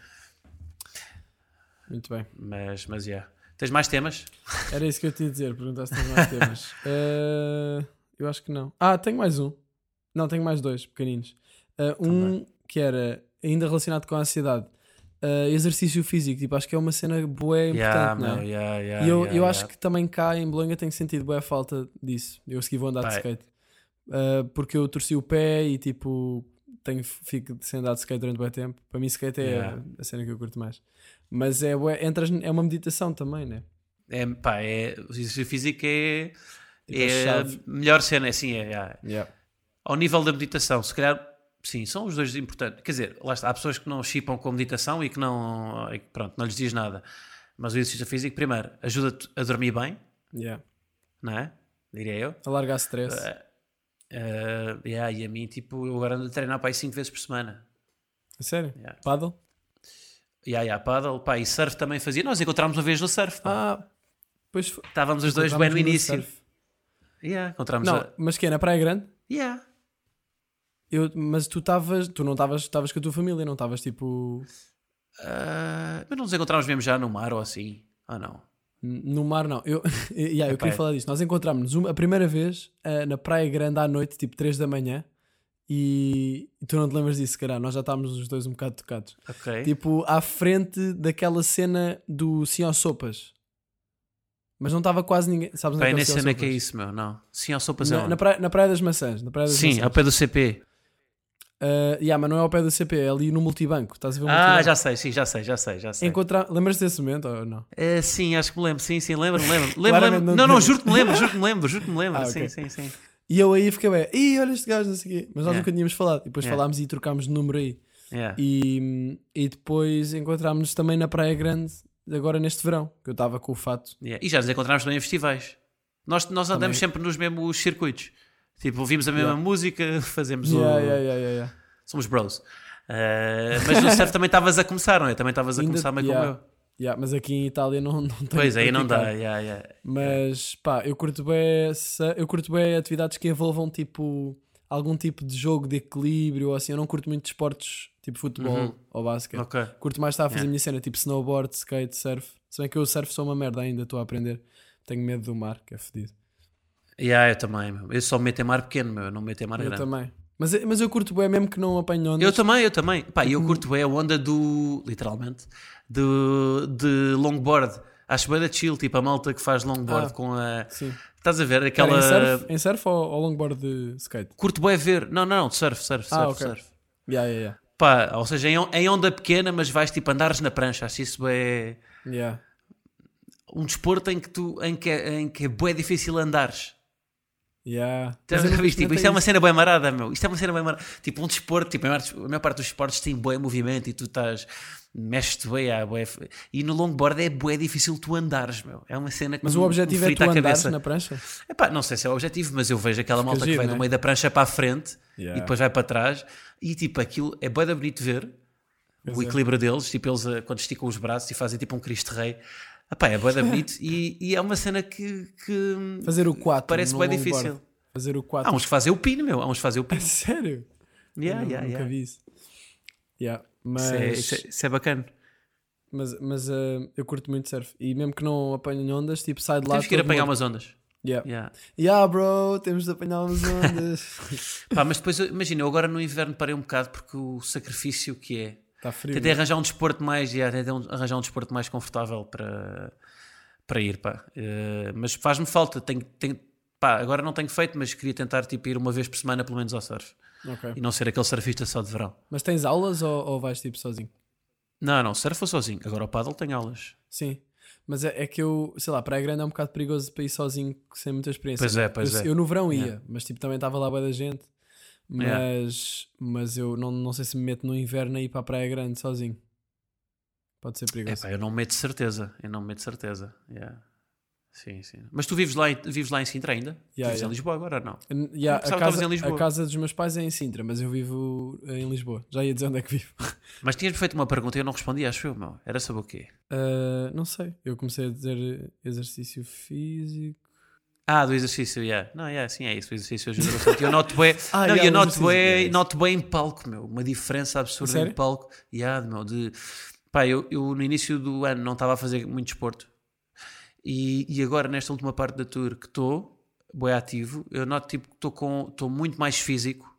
Muito bem. Mas, mas, yeah. Tens mais temas? Era isso que eu te ia dizer, perguntaste se tens mais temas. Eh, Eu acho que não. Ah, tenho mais um. Não, tenho mais dois pequeninos. Uh, um que era ainda relacionado com a ansiedade. Uh, exercício físico, tipo, acho que é uma cena Yeah, importante, não meu, é? yeah, yeah, e eu, yeah, eu yeah. acho que também cá em Bolonha tenho sentido bué falta disso. Eu a seguir vou andar de Pá, skate. Uh, porque eu torci o pé e tipo tenho, fico sem andar de skate durante bué tempo. Para mim skate é Yeah. a cena que eu curto mais. Mas é, bué, entras, é uma meditação também, né? É, pá, é, o exercício físico é, Tipo, a é a melhor cena, é assim, é, é. Yeah. Ao nível da meditação, se calhar, sim, são os dois importantes. Quer dizer, lá está, há pessoas que não chipam com meditação e que não, e que, pronto, não lhes diz nada. Mas o exercício físico, primeiro, ajuda-te a dormir bem, Yeah. não é? Diria eu. Alargar stress. Uh, yeah, e a mim, tipo, eu agora ando a treinar para aí 5 vezes por semana. A sério? Yeah. Paddle? Yeah, yeah, paddle, pá, e surf também fazia. Nós encontramos uma vez no surf, pá. Ah, pois. Estávamos os dois bem no início. surf. Yeah, encontramos Não, a... mas que é na Praia Grande? Yeah. Eu, mas tu estavas, tu não estavas, estavas com a tua família, não estavas tipo Uh, mas não nos encontramos mesmo já no mar ou assim? Ah, não. no mar, não. Eu, yeah, eu queria é. falar disto. Nós encontramos-nos a primeira vez ah, na Praia Grande à noite, tipo 3 da manhã, e, tu não te lembras disso, cara. Nós já estávamos os dois um bocado tocados. Ok. Tipo, à frente daquela cena do Sim ao Sopas. Mas não estava quase ninguém. Sabes Pá, é eu que é nem é que é isso, meu. Não. Sim, ao sopas é Na, onde? na, praia, na Praia das Maçãs. Na praia das Sim, Maçãs. ao pé do CP. Ah, yeah, mas não é ao pé do CP, é ali no multibanco. Estás a ver o Ah, multibanco? já sei, sim, já sei, já sei, já sei. Encontrar... Lembras-te desse momento ou não? Eh, sim, acho que me lembro, sim, sim, lembro, lembro. lembro, Claramente lembro. não Não, te não, lembras. juro que me lembro, juro que me lembro, juro que me lembro. Ah, sim, ok. sim, sim. E eu aí fiquei bem, ih, olha este gajo, não sei o quê. Mas nós Yeah. nunca tínhamos falado. E depois Yeah. falámos e trocámos de número aí. Yeah. E, e depois encontrámos-nos também na Praia Grande, agora neste verão, que eu estava com o fato. Yeah. E já nos encontramos também em festivais. Nós, nós andamos Também. sempre nos mesmos circuitos. Tipo, ouvimos a mesma Yeah. música, fazemos Yeah, o. yeah. Somos bros. Eh, mas no surf também estavas a começar, não é? Também estavas a Ainda- começar meio como eu. Yeah, mas aqui em Itália não, não tenho Pois aí não dá. Yeah, yeah. Mas pá, eu curto bem, eu curto bem atividades que envolvam tipo algum tipo de jogo de equilíbrio ou assim. Eu não curto muito esportes tipo futebol Uhum. ou basquete. Ok. Curto mais estar a fazer a minha cena, tipo snowboard, skate, surf. Se bem que eu surf sou uma merda ainda, estou a aprender. Tenho medo do mar, que é fedido. Yeah, eu também, meu. Eu só me meto em mar pequeno, meu. Eu não me meto em mar Eu grande. também. Mas, mas eu curto bem mesmo que não apanho ondas. Eu também, eu também. Pá, Uhum. eu curto bem a onda do. literalmente. Do, de longboard. Acho bem da chill, tipo a malta que faz longboard Ah, com a. Sim. Estás a ver? Aquela. em surf, em surf ou, ou longboard de skate? Curto bem ver. Não, não, surf, surf, surf, Ah, ok. surf. Yeah, yeah, yeah. Pá, ou seja, em, em onda pequena, mas vais tipo andares na prancha. Acho isso é Yeah. um desporto em que, tu, em que, é, em que é bué difícil andares. Yeah. Estás Mas eu a nunca ver isto? Tipo, isto é uma cena bem marada, meu. Isto é uma cena bem marada. Tipo, um desporto, tipo, a maior, a maior parte dos esportes tem bué movimento e tu estás, mexes-te bué, há bué. E no longboard é bué difícil tu andares, meu. É uma cena que Mas o objetivo é tu andares na prancha? Epá, não sei se é o objetivo, mas eu vejo aquela malta que vai né? do meio da prancha para a frente Yeah. e depois vai para trás e tipo, aquilo é bué da bonito ver Pois o é. equilíbrio deles, tipo, eles eh, quando esticam os braços e fazem tipo um Cristo Rei. Epá, é bué da bonito e, e é uma cena que, que Fazer o 4. parece longboard. difícil. Fazer o 4. Há uns que fazem o pino, meu. Há uns que fazem o pino. Sério? Yeah, Eu yeah, nunca yeah. vi isso. Yeah. Mas, Isso, é, isso, é, isso é bacana. mas, mas uh, eu curto muito surf. E mesmo que não apanhem ondas, tipo, sai de lá. Temos que ir apanhar morto. umas ondas. Yeah. Yeah. yeah, bro, temos de apanhar umas ondas. Pá, mas depois, imagina, eu agora no inverno parei um bocado porque o sacrifício que é. Está frio. Tentei né? arranjar um desporto mais, yeah, tentei arranjar um desporto mais confortável para, para ir, pá. Eh, mas faz-me falta. Tenho, tenho, pá, agora não tenho feito, mas queria tentar tipo, ir uma vez por semana pelo menos ao surf. Ok. E não ser aquele surfista só de verão. Mas tens aulas ou, ou vais tipo sozinho? Não, não, surf sozinho. Agora o paddle tem aulas. Sim. Mas é, é que eu, sei lá, Praia Grande é um bocado perigoso para ir sozinho sem muita experiência. Pois é, pois eu, é. eu no verão ia, mas tipo também estava lá boa da gente. Mas, mas eu não, não sei se me meto no inverno a ir para a Praia Grande sozinho. Pode ser É perigoso. pá, eu não meto certeza. Eu não meto certeza. Yeah. Sim, sim. Mas tu vives lá, vives lá em Sintra ainda? Yeah, vives yeah. em Lisboa agora não? Yeah, a, casa, em Lisboa. a casa dos meus pais é em Sintra, mas eu vivo em Lisboa. Já ia dizer onde é que vivo. Mas tinhas feito uma pergunta e eu não respondi, acho eu, meu. Era sobre o quê? Uh, não sei. Eu comecei a dizer exercício físico. Ah, do exercício, yeah. Não, yeah, sim, é isso. O exercício ajuda bastante. Eu noto bem, Ah, não, yeah, eu noto bem, isso. noto bem em palco, meu. Uma diferença absurda Sério? em palco. Yeah, meu, de... Pá, eu, eu no início do ano não estava a fazer muito desporto. E, e agora, nesta última parte da tour que estou, bué ativo, eu noto tipo que estou com estou muito mais físico.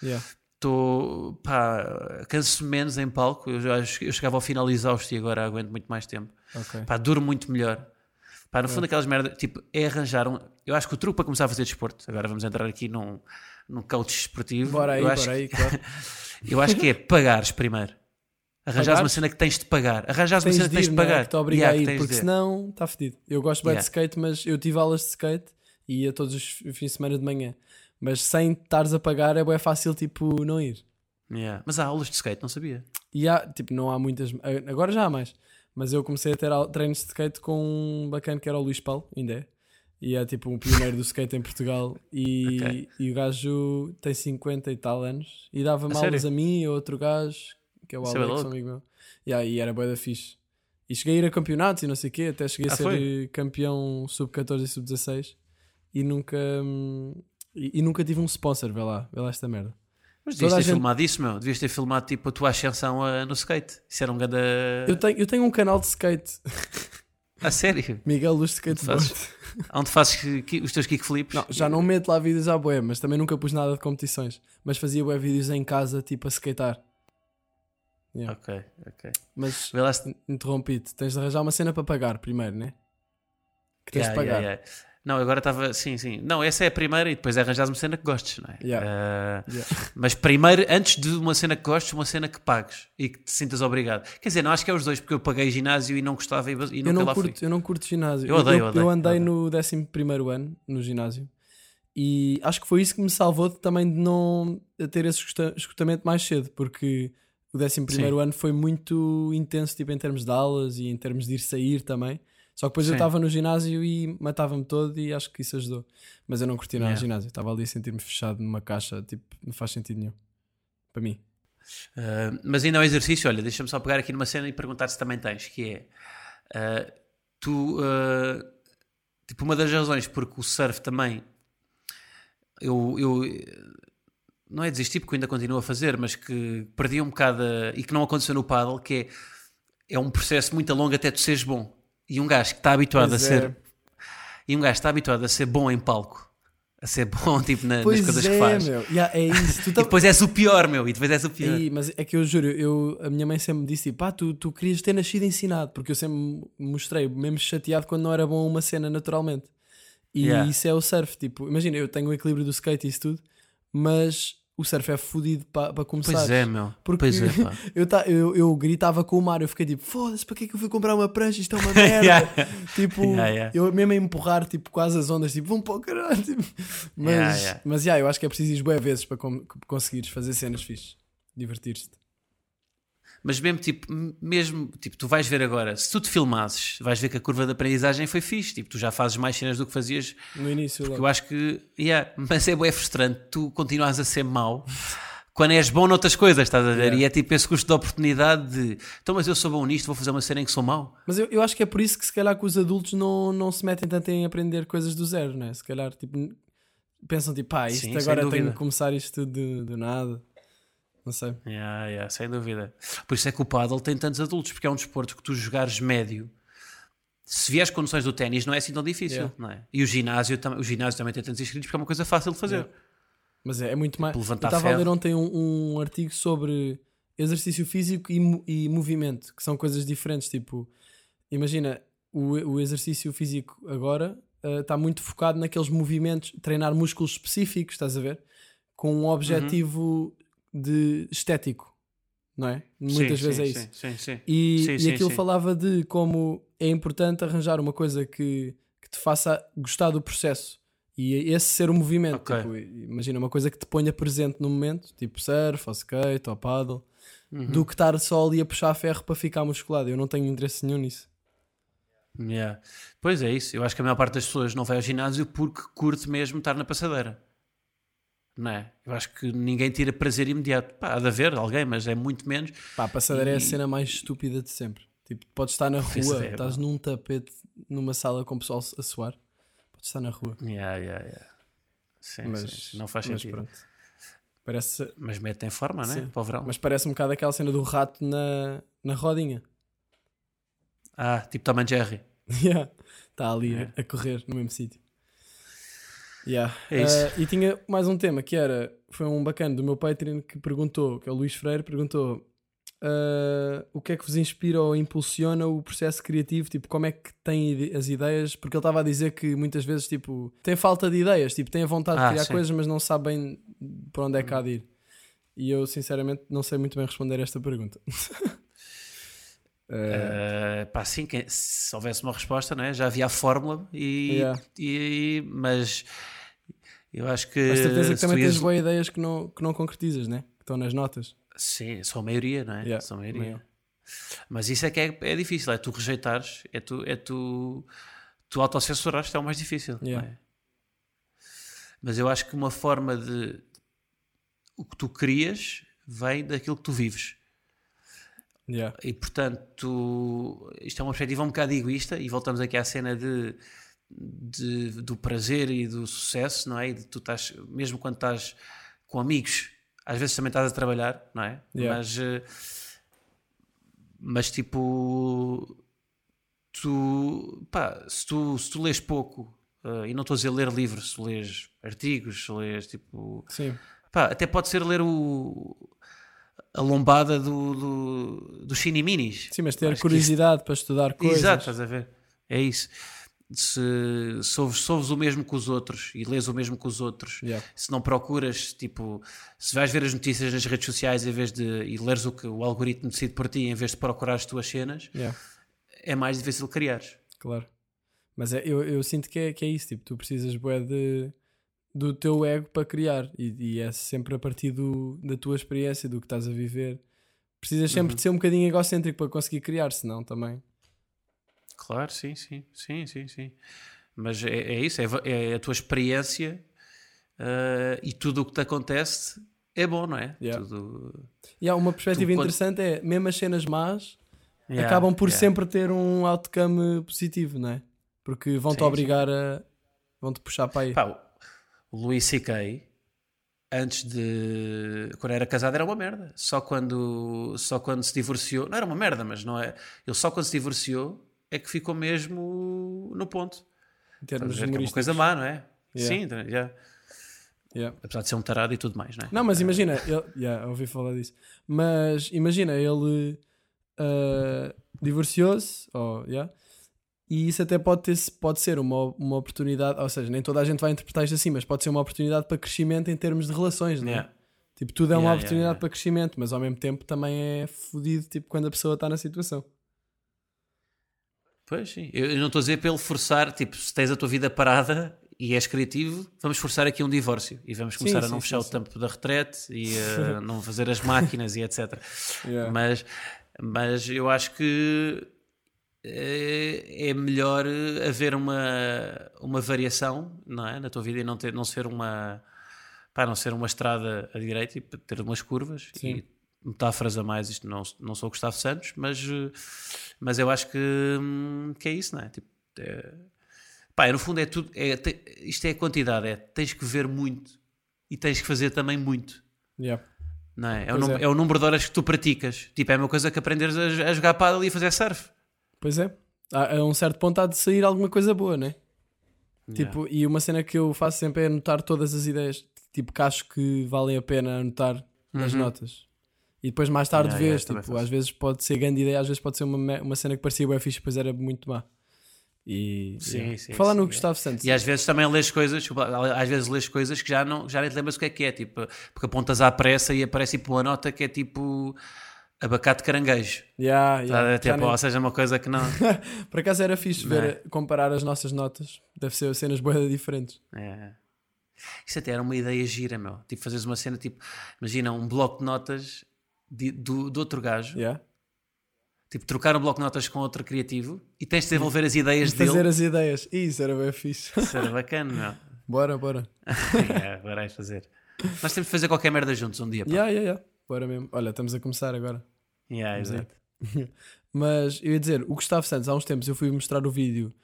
Yeah. Estou, pá, canso menos em palco. Eu, já, eu chegava ao final exausto e agora aguento muito mais tempo. Ok. Pá, durmo muito melhor. Pá, no fundo, aquelas merdas, tipo, é arranjar um. Eu acho que o truque para começar a fazer desporto, agora vamos entrar aqui num, num coach esportivo. Bora aí, eu acho, bora aí, claro. eu acho que é pagares primeiro. Arranjares uma cena que tens de pagar. Arranjares uma cena que tens ir, de é? pagar. Que te obriga Yeah, a que ir, porque de- senão está fedido. Eu gosto bem Yeah. de skate, mas eu tive aulas de skate e ia todos os fins de semana de manhã. Mas sem estares a pagar é bem fácil, tipo, não ir. Yeah. Mas há aulas de skate, não sabia. E há, tipo, não há muitas. Agora já há mais. Mas eu comecei a ter treinos de skate com um bacana que era o Luís Paulo, ainda é. E é tipo um pioneiro do skate em Portugal. E, Ok. e o gajo tem 50 e tal anos. E dava-me A aulas sério? a mim e a outro gajo, que é o Isso é Alex, louco. um amigo meu. E aí era boa da fixe. E cheguei a ir a campeonatos e não sei o quê, até cheguei a Ah, ser foi? campeão sub-14 e sub-16. E nunca. hum, E, e nunca tive um sponsor, vê lá, vê lá esta merda. Mas devias ter gente- filmado isso, meu. Devias ter filmado tipo a tua ascensão ah, no skate. Isso era um grande. Eu tenho, eu tenho um canal de skate, A sério? Miguel Luz Skateboard. Fazes? Onde fazes ki- ki- os teus kickflips? Não, já não meto lá vídeos à bué, mas também nunca pus nada de competições. Mas fazia bué vídeos em casa, tipo a skatear. Yeah. Ok, ok. Mas in- interrompi-te, tens de arranjar uma cena para pagar primeiro, né? Que tens Yeah, de pagar. yeah, yeah. Não, agora estava. Sim, sim. Não, essa é a primeira e depois é arranjares uma cena que gostes, não é? Yeah. Ah, Yeah. mas primeiro, antes de uma cena que gostes, uma cena que pagues e que te sintas obrigado. Quer dizer, não acho que é os dois, porque eu paguei ginásio e não gostava e, e nunca Eu não, lá curto, fui. eu não curto ginásio. Eu odeio, eu, odeio, eu andei odeio. no 11 ano no ginásio e acho que foi isso que me salvou de- também de não ter esse escuta- escutamento mais cedo, porque o 11 Sim. ano foi muito intenso tipo, em termos de aulas e em termos de ir sair também. Só que depois eu Sim. estava no ginásio e matava-me todo e acho que isso ajudou. Mas eu não curti nada Yeah. no ginásio, estava ali a sentir-me fechado numa caixa, tipo, não faz sentido nenhum. Para mim. Uh, mas ainda é um exercício, olha, deixa-me só pegar aqui numa cena e perguntar se também tens, que é uh, tu uh, tipo uma das razões porque o surf também eu, eu não é desistir porque eu ainda continuo a fazer, mas que perdi um bocado a- e que não aconteceu no paddle, que é, é um processo muito longo até tu seres bom. E um gajo que está habituado Pois a é. ser e um gajo que está habituado a ser bom em palco, a ser bom tipo na- nas coisas é, que faz. meu. Yeah, é isso. Tu E tam- depois és o pior, meu, e depois és o pior. Ei, mas é que eu juro, eu, a minha mãe sempre me disse tipo, ah, tu, tu querias ter nascido ensinado, porque eu sempre me mostrei mesmo chateado quando não era bom uma cena naturalmente. E Yeah. isso é o surf, tipo, imagina, eu tenho o equilíbrio do skate e isso tudo, mas o surf é fodido para começar. Pois é, meu. Porque Pois é, pá. eu, eu, eu gritava com o mar, eu fiquei tipo, foda-se, para que é que eu fui comprar uma prancha? Isto é uma merda. Yeah. Tipo, Yeah, yeah. eu mesmo a empurrar tipo, quase as ondas, tipo, vão para o caralho. tipo. Mas, Yeah, mas yeah, eu acho que é preciso ir bué vezes para com- conseguires fazer cenas fixe, divertir-te. Mas mesmo tipo, mesmo, tipo, tu vais ver agora, se tu te filmasses, vais ver que a curva de aprendizagem foi fixe, tipo, tu já fazes mais cenas do que fazias, No início, porque logo. eu acho que, yeah, mas é bué frustrante, tu continuas a ser mau quando és bom noutras coisas, estás a ver? Yeah. E é tipo esse custo de oportunidade de, então, mas eu sou bom nisto, vou fazer uma cena em que sou mau. Mas eu, eu acho que é por isso que se calhar que os adultos não, não se metem tanto em aprender coisas do zero, né? Se calhar tipo, pensam tipo, pá, isto Sim, agora tenho que começar isto tudo do, do nada. Não sei. Yeah, yeah, sem dúvida. Por isso é que o paddle tem tantos adultos, porque é um desporto que tu jogares médio. Se vieres com noções do ténis, não é assim tão difícil, Yeah. não é? E o ginásio, o ginásio também tem tantos inscritos porque é uma coisa fácil de fazer. Yeah. Mas é, é muito mais. Eu levantar estava a ler ontem um, um artigo sobre exercício físico e, e movimento, que são coisas diferentes. Tipo, imagina, o, o exercício físico agora eh, está muito focado naqueles movimentos, treinar músculos específicos, estás a ver? Com um objetivo de estético, não é? Muitas Sim, vezes sim, é isso. Sim, sim, sim. E, Sim, e aquilo falava de como é importante arranjar uma coisa que, que te faça gostar do processo. E esse ser o movimento. Ok. Tipo, imagina uma coisa que te ponha presente no momento, tipo surf, ou skate, ou paddle, Uhum. do que estar só ali a puxar ferro para ficar musculado. Eu não tenho interesse nenhum nisso. Yeah. Pois é isso. Eu acho que a maior parte das pessoas não vai ao ginásio porque curte mesmo estar na passadeira. Não é? Eu acho que ninguém tira prazer imediato. Pá, há de haver alguém, mas é muito menos. Pá, a passadeira é a E- cena mais estúpida de sempre. Tipo, podes estar na rua, é, estás num tapete numa sala com o pessoal a suar, podes estar na rua. Yeah, yeah, yeah. Sim, Mas sim, não faz mas sentido. Mas, pronto. Parece, mete em forma, não é? Sim. Para o verão. mas parece um bocado aquela cena do rato na, na rodinha. Ah, tipo Tom and Jerry. Está ali É. a correr no mesmo sítio. Yeah. É isso. Ah, e tinha mais um tema que era, foi um bacana do meu Patreon que perguntou, que é o Luís Freire, perguntou ah, o que é que vos inspira ou impulsiona o processo criativo, tipo, como é que têm as ideias, porque ele estava a dizer que muitas vezes, tipo, tem falta de ideias, tipo, tem a vontade Ah, de criar sim. coisas, mas não sabem para onde é que há de ir. E eu, sinceramente, não sei muito bem responder esta pergunta. Uh, pá, sim, que- se houvesse uma resposta, não é? já havia a fórmula, e, Yeah. e- mas eu acho que. Mas certeza que também tens boas ideias que não, que não concretizas, né? Que estão nas notas. Sim, são a maioria, não é? Yeah, São a maioria. maior. Mas isso é que é, é difícil, é tu rejeitares, é tu, é tu, tu autocensurares, é o mais difícil. Yeah. é? Mas eu acho que uma forma de. O que tu crias vem daquilo que tu vives. Yeah. E portanto, isto é uma perspectiva um bocado egoísta, e voltamos aqui à cena de, de- do prazer e do sucesso, não é? E de tu estás, mesmo quando estás com amigos, às vezes também estás a trabalhar, não é? Yeah. Mas, eh, mas tipo, tu, pá, se tu, se tu lês pouco, eh, e não estou a dizer ler livros, se lês artigos, se lês tipo, Sim. Pá, até pode ser ler o a lombada do, do, dos Cineminis. Sim, mas ter Acho curiosidade para estudar coisas. Exato, estás a ver? É isso. Se, ouves o mesmo que os outros e lês o mesmo que os outros, Yeah. se não procuras, tipo, se vais ver as notícias nas redes sociais em vez de e leres o que o algoritmo decide por ti em vez de procurar as tuas cenas, Yeah, é mais difícil criares. claro. Mas é, eu, eu sinto que é, que é isso, tipo, tu precisas bué de, do teu ego para criar e, e é sempre a partir do, da tua experiência, do que estás a viver. Precisas sempre Uhum. de ser um bocadinho egocêntrico para conseguir criar, senão também. Claro, sim, sim, sim, sim, sim. Mas é, é isso, é, é a tua experiência ah, e tudo o que te acontece é bom, não é? Yeah. Tudo... E há uma perspectiva quando- interessante é, mesmo as cenas más Yeah, acabam por yeah. sempre ter um outcome positivo, não é? Porque vão-te Sim, obrigar a... vão-te puxar para aí. Pá, Luís C.K. antes de quando era casado era uma merda. Só quando só quando se divorciou, não era uma merda, mas não é. Ele só quando se divorciou é que ficou mesmo no ponto. em termos que é uma coisa má, não é? Yeah. Sim, tá- yeah. Yeah. apesar de ser um tarado e tudo mais, não é? Não, mas imagina, ele, yeah, ouvi falar disso. Mas imagina, ele ah, divorciou-se, oh, yeah, e isso até pode, ter, pode ser uma, uma oportunidade, ou seja, nem toda a gente vai interpretar isto assim, mas pode ser uma oportunidade para crescimento em termos de relações, não é? Yeah. Tipo, tudo é uma Yeah, oportunidade yeah, para crescimento, mas ao mesmo tempo também é fodido tipo, quando a pessoa está na situação. Pois sim, eu não estou a dizer para ele forçar, tipo, se tens a tua vida parada e és criativo, vamos forçar aqui um divórcio e vamos começar a sim, não sim, fechar o sim. tampo da retrete e a não fazer as máquinas e etc. Mas, mas eu acho que eh, é melhor eh, haver uma, uma variação não é? na tua vida e não, ter, não ser uma pá, não ser uma estrada a direita e ter umas curvas Sim. e metáforas a mais, isto não, não sou o Gustavo Santos, mas, eh, mas eu acho que, hum, que é isso, não é? Tipo, é, pá, no fundo é tudo, é, te- isto é a quantidade, é tens que ver muito e tens que fazer também muito. Yeah. Não é? É, o é. é o número de horas que tu praticas. Tipo, é a mesma coisa que aprenderes a, a jogar paddle e a fazer surf. Pois é. A, a um certo ponto há de sair alguma coisa boa, né? Tipo, e uma cena que eu faço sempre é anotar todas as ideias, tipo, que acho que valem a pena anotar nas Uhum. notas. E depois mais tarde Yeah, yeah, vês, também tipo, às vezes pode ser grande ideia, às vezes pode ser uma, uma cena que parecia bem fixe, depois era muito má. E Sim, yeah. sim, falar sim, no. Gustavo Santos. E às vezes também lês coisas, às vezes lês coisas que já, não, já nem te lembras o que é que é. Tipo, porque apontas à pressa e aparece tipo uma nota que é tipo abacate caranguejo. Yeah, Tá? yeah. Já tipo, nem- ou seja, uma coisa que não. Por acaso era fixe Não é? ver, comparar as nossas notas. Deve ser cenas boas diferentes. É. Isso até era uma ideia gira, meu. Tipo, fazeres uma cena, tipo, imagina um bloco de notas de, do, do outro gajo, Yeah. tipo, trocar um bloco de notas com outro criativo e tens de desenvolver as ideias fazer dele. as ideias. Isso era bem fixe. Isso era bacana, meu. bora, bora. é, agora vais fazer. Nós temos de fazer qualquer merda juntos um dia. Pá. Yeah, yeah, yeah. Bora mesmo. Olha, estamos a começar agora. Yeah, exato. Mas eu ia dizer, o Gustavo Santos, há uns tempos eu fui mostrar o vídeo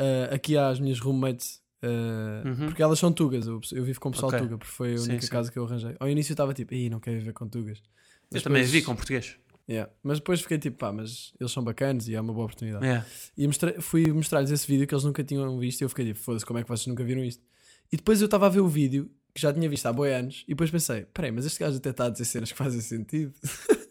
uh, aqui às minhas roommates, uh, Uhum. porque elas são tugas, eu, eu vivo com pessoal Ok. tuga, porque foi a única sim. casa que eu arranjei. Ao início eu estava tipo, Ih, não quero viver com tugas. Eu Mas também depois- vi com português. Yeah. Mas depois fiquei tipo, pá, mas eles são bacanas e é uma boa oportunidade. Yeah. E mostrei- fui mostrar-lhes esse vídeo que eles nunca tinham visto e eu fiquei tipo, foda-se, como é que vocês nunca viram isto? E depois eu estava a ver o vídeo, que já tinha visto há boi anos, e depois pensei: peraí, mas este gajo até está a dizer cenas que fazem sentido.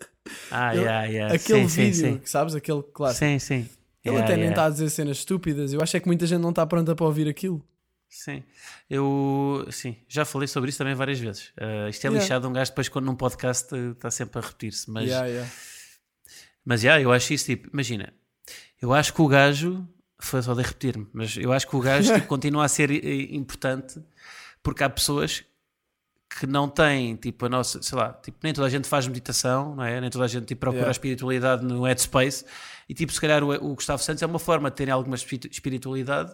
Ah, Ele- yeah, yeah. Aquele sim, vídeo, sim, que sabes? Aquele sim. clássico. Sim, sim. Ele Yeah, até nem está a dizer cenas estúpidas. Eu acho é que muita gente não está pronta para ouvir aquilo. Sim, eu sim, já falei sobre isso também várias vezes. Uh, isto é lixado um gajo depois quando num podcast uh, está sempre a repetir-se, mas, mas yeah, eu acho isso tipo, imagina, eu acho que o gajo, foi só de repetir-me, mas eu acho que o gajo tipo, continua a ser eh, importante porque há pessoas que não têm, tipo, a nossa, sei lá, tipo, nem toda a gente faz meditação, não é? Nem toda a gente tipo, procura Yeah. a espiritualidade no Headspace e tipo, se calhar o, o Gustavo Santos é uma forma de terem alguma espiritu- espiritualidade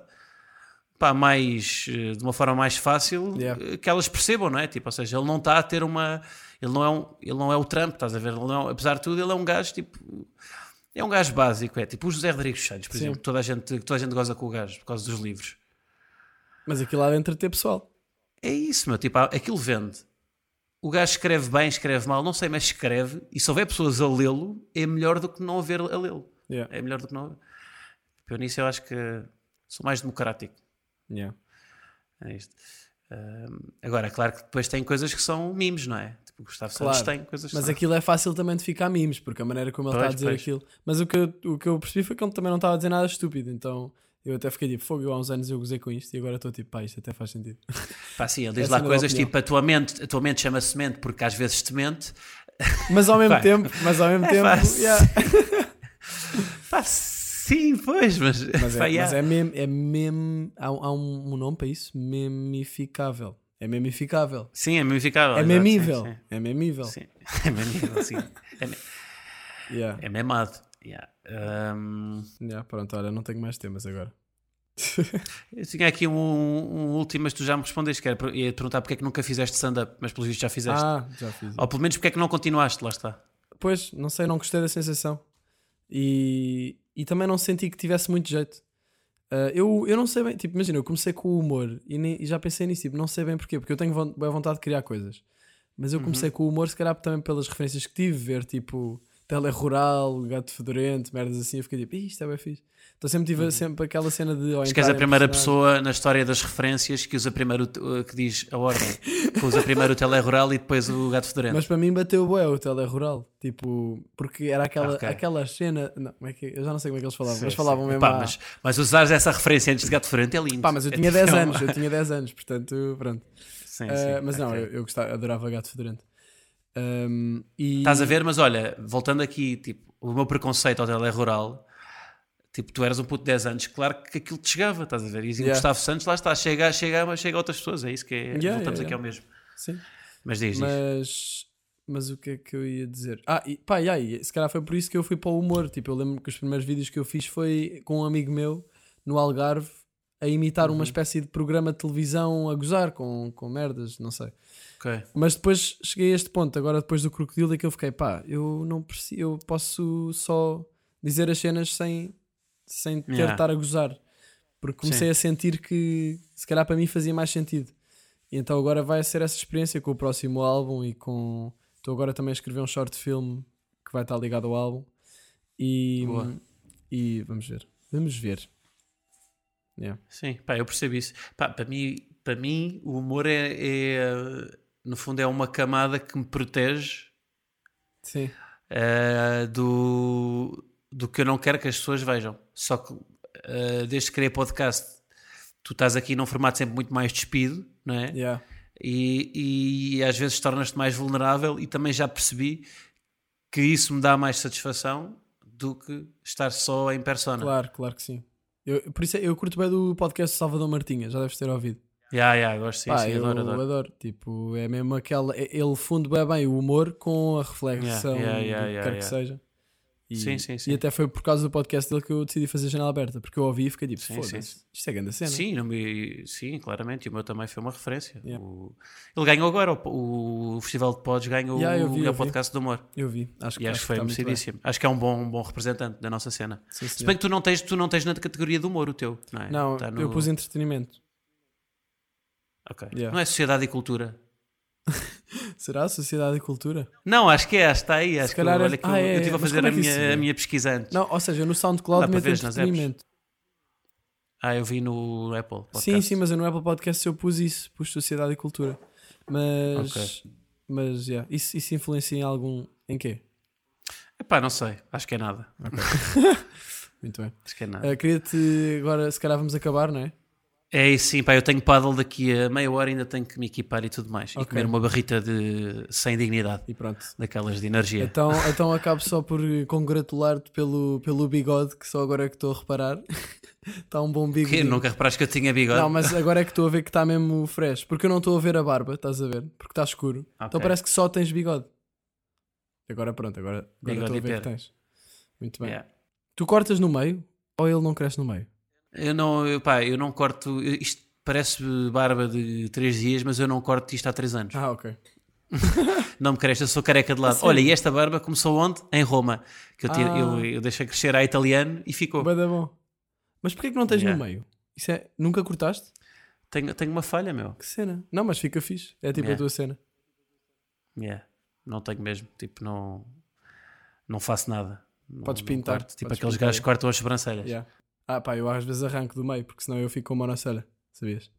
pá, mais, eh, de uma forma mais fácil Yeah. eh, que elas percebam, não é? Tipo, ou seja, ele não está a ter uma. Ele não é, um, ele não é o Trump, estás a ver? Não, apesar de tudo, ele é um gajo tipo. É um gajo básico, é tipo o José Rodrigues Santos, por Sim. exemplo. Toda a, gente, toda a gente goza com o gajo por causa dos livros. Mas aquilo lá dentro ter pessoal. É isso, meu. Tipo, aquilo vende. O gajo escreve bem, escreve mal, não sei, mas escreve. E se houver pessoas a lê-lo, é melhor do que não haver a lê-lo. Yeah. É melhor do que não haver. Eu nisso eu acho que sou mais democrático. Yeah. É isto. Ahm, agora, claro que depois tem coisas que são memes, não é? Tipo, Gustavo Claro. Santos tem coisas que Mas são- aquilo é fácil também de ficar memes, porque a maneira como ele Pois, está a dizer pois. aquilo. Mas o que, eu, o que eu percebi foi que ele também não estava a dizer nada estúpido. Então eu até fiquei tipo, fogo, eu há uns anos eu gozei com isto e agora estou tipo, pá, isto até faz sentido. Pá, sim, ele diz Essa lá é a coisas opinião. tipo: a tua mente, a tua mente chama-se mente porque às vezes te mente. Mas ao mesmo Pá. tempo, mas ao mesmo É tempo, fácil. yeah. Pá, sim, pois, mas. mas, é, pá, mas yeah. é mem, é mem, há, há um, um nome para isso? Memificável. É memificável. Sim, é memificável. É memível. sim, É memível. Sim, sim. É memível, sim. É, me- Yeah. é memado. Yeah. Ahm, Yeah, pronto, olha, não tenho mais temas agora. eu tinha aqui um, um último, mas tu já me respondeste. Que era, ia perguntar porque é que nunca fizeste stand-up, mas pelo visto já fizeste. Ah, já fiz. Ou pelo menos porque é que não continuaste, lá está. Pois, não sei, não gostei da sensação. E, e também não senti que tivesse muito jeito. Ah, eu, eu não sei bem, tipo, imagina, eu comecei com o humor e, nem- e já pensei nisso, tipo, não sei bem porquê, porque eu tenho boa vontade de criar coisas. Mas eu comecei com o humor, se calhar também pelas referências que tive, ver tipo tele rural, gato fedorento, merdas assim, eu fiquei tipo, "Ih, isto é bem fixe. Então sempre tive sempre aquela cena de. oh, Acho que és a primeira pessoa na história das referências que usa primeiro o- que diz a ordem, que usa primeiro o telerural e depois o gato fedorento. Mas para mim bateu bué o tele rural, tipo, porque era aquela, Ok. aquela cena. Não, como é que, eu já não sei como é que eles falavam, Sim, mas sim. falavam mesmo. Epá, à- mas, mas usares essa referência antes de gato fedorento é lindo. Pá, mas eu É tinha tipo, 10 é anos, eu tinha 10 anos, portanto, pronto. Sim, Uh, sim, mas não, ok. eu, eu gostava, adorava gato fedorento. Um, e... Estás a ver, mas olha, voltando aqui, tipo, o meu preconceito ao telerural, tipo, tu eras um puto de 10 anos, claro que aquilo te chegava, estás a ver? E o Yeah. Gustavo Santos, lá está, chega, chega, chega a outras pessoas, é isso que é, Yeah, voltamos yeah, aqui ao mesmo. Sim. Mas diz, diz. Mas, mas o que é que eu ia dizer? Ah, e, pá, e aí, se calhar foi por isso que eu fui para o humor. Tipo, eu lembro que os primeiros vídeos que eu fiz foi com um amigo meu no Algarve a imitar Uhum. uma espécie de programa de televisão a gozar com, com merdas, não sei. Ok. Mas depois cheguei a este ponto, agora depois do crocodilo, é que eu fiquei, pá, eu não preciso, eu posso só dizer as cenas sem, sem ter Yeah. estar a gozar. Porque comecei Sim. a sentir que se calhar para mim fazia mais sentido. E então agora vai ser essa experiência com o próximo álbum e com. Estou agora também a escrever um short film que vai estar ligado ao álbum. E, Boa. e vamos ver. Vamos ver. Yeah. Sim, pá, eu percebo isso. Pá, para mim, para mim, o humor é, é, no fundo, é uma camada que me protege Sim. eh, do, do que eu não quero que as pessoas vejam. Só que eh, desde que criei podcast, tu estás aqui num formato sempre muito mais despido, não é? Yeah. E, e às vezes tornas-te mais vulnerável e também já percebi que isso me dá mais satisfação do que estar só em persona. Claro, claro que sim. Eu, por isso é- eu curto bem do podcast Salvador Martinha, já deves ter ouvido. Yeah, yeah, gosto sim, Pá, sim, eu adoro, adoro. Tipo, é mesmo aquela. é- Ele funde bem, bem o humor com a reflexão Yeah, yeah, do yeah, que yeah, quer que seja. E, Sim, sim, sim. E até foi por causa do podcast dele que eu decidi fazer janela aberta, porque eu ouvi e fiquei tipo, Sim, foda-se, sim. isto é grande cena. Sim, não me- sim, claramente. E o meu também foi uma referência. Yeah. O- ele ganhou agora, o, o Festival de Pods ganhou Yeah, eu o vi, melhor vi. podcast do humor. Eu vi, acho que, E acho, que foi bem. merecidíssimo. Acho que é um bom, um bom representante da nossa cena. Sim, Se bem que tu não tens, tu não tens na categoria do humor o teu, não é? Não, Tá no- eu pus entretenimento. Ok. Yeah. Não é sociedade e cultura. Será? Sociedade e Cultura? Não, acho que é, está aí. Acho que calhar eu, é- olha que Ah, eu, é, eu estive a fazer é a se minha, a minha pesquisa antes. Não, ou seja, no SoundCloud meto entretenimento. Ah, eu vi no Apple. Podcast. Sim, sim, mas no Apple Podcast eu pus isso, pus Sociedade e Cultura. Mas, Ok. mas yeah, isso, isso influencia em algum. Em quê? Epá, não sei. Acho que é nada. Muito bem. Acho que é nada. Ah, Queria-te. Agora, se calhar, vamos acabar, não é? É isso, sim, pá. Eu tenho paddle daqui a meia hora ainda tenho que me equipar e tudo mais. E Ok. comer uma barrita de sem dignidade. E pronto. Daquelas de energia. Então, então acabo só por congratular-te pelo, pelo bigode, que só agora é que estou a reparar. Está um bom bigode. Que nunca reparaste que eu tinha bigode? Não, mas agora é que estou a ver que está mesmo fresh. Porque eu não estou a ver a barba, estás a ver? Porque está escuro. Então Ok. parece que só tens bigode. Agora pronto, agora, agora estou a e ver que tens. Muito bem. Yeah. Tu cortas no meio ou ele não cresce no meio? Eu não, eu, pá, eu não corto. eu- Isto parece barba de 3 dias, mas eu não corto isto há 3 anos. Ah, ok. Não me cresce, eu sou careca de lado. Olha, e esta barba começou onde? Em Roma. Que eu, tiro- Ah. eu, eu deixei crescer a italiano e ficou. Bom. Mas porquê que não tens Yeah. no meio? Isso é... Nunca cortaste? Tenho, tenho uma falha, meu. Que cena. Não, mas fica fixe. É tipo a Yeah. tua cena. Yeah. Não tenho mesmo. Tipo, não, não faço nada. Não- Podes não pintar, corto. Tipo podes aqueles pintar. gajos que cortam as sobrancelhas. Yeah. Ah pá, eu às vezes arranco do meio, porque senão eu fico com monocelha. Sabias?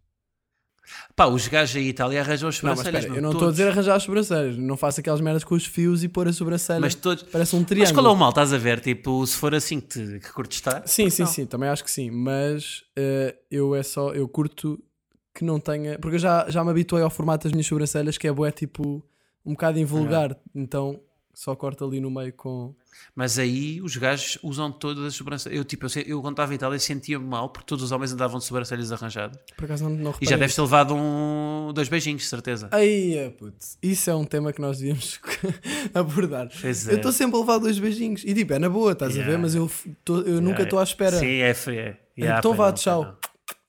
Pá, os gajos aí Itália arranjam as Não, mas sobrancelhas. espera, eu não estou a dizer arranjar as sobrancelhas. Não faço aquelas merdas com os fios e pôr a sobrancelha. Mas todos. Parece um Mas triângulo. qual é o mal? Estás a ver? Tipo, se for assim que, te, que curtes estar. Sim, sim, Não. sim, também acho que sim. Mas eh, eu é só, eu curto que não tenha. Porque eu já, já me habituei ao formato das minhas sobrancelhas, que é bué tipo um bocado invulgar. Então só corto ali no meio com. Mas aí os gajos usam todas as sobrancelhas. Eu, tipo, eu, eu quando estava em Itália sentia-me mal porque todos os homens andavam de sobrancelhas arranjadas. Por acaso não, não E já deves ter levado um, dois beijinhos, de certeza. Ai, é, puto. Isso é um tema que nós devíamos abordar. Pois Eu é. estou sempre a levar dois beijinhos. E tipo, é na boa, estás a ver? Yeah. Mas eu, tô- eu nunca Yeah. estou à espera. Sim, é frio. É. Yeah, então vá, tchau. não.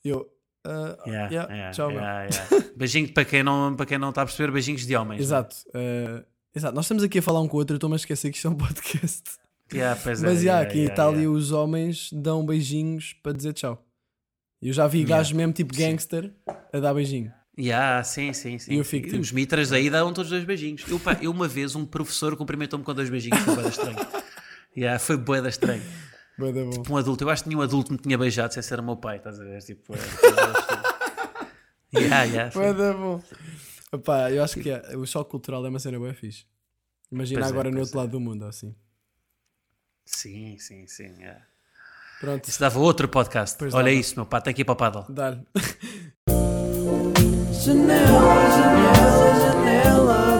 Eu. ah, Yeah, yeah, yeah, tchau, yeah, yeah. Beijinho para quem, não, para quem não está a perceber, beijinhos de homens. Exato. ah, exato. Nós estamos aqui a falar um com o outro, eu estou-me a esquecer que isto é um podcast. Yeah, pois é, Mas já, yeah, aqui em yeah, Itália yeah. os homens dão beijinhos para dizer tchau. Eu já vi Yeah. gajos mesmo tipo Sim. gangster a dar beijinho. Yeah, sim, sim, sim. E eu fico, tipo- Os mitras aí dão todos dois beijinhos. Eu, pá, eu uma vez, um professor cumprimentou-me com dois beijinhos, foi boeda estranho. Yeah, foi boeda estranho. Bué da bom. Um adulto, eu acho que nenhum adulto me tinha beijado sem ser o meu pai, estás a ver? Tipo, é, yeah, yeah, Bué foi. da bom. Opá, eu acho que é, o choque cultural é uma cena bem fixe. Imagina Pois é, agora no pois outro lado do mundo, assim. Sim, sim, sim. yeah. Pronto, Isso dava outro podcast. Pois Olha dava. isso, meu pá, tem que ir para o paddle. dá-lhe. Janela, janela, janela.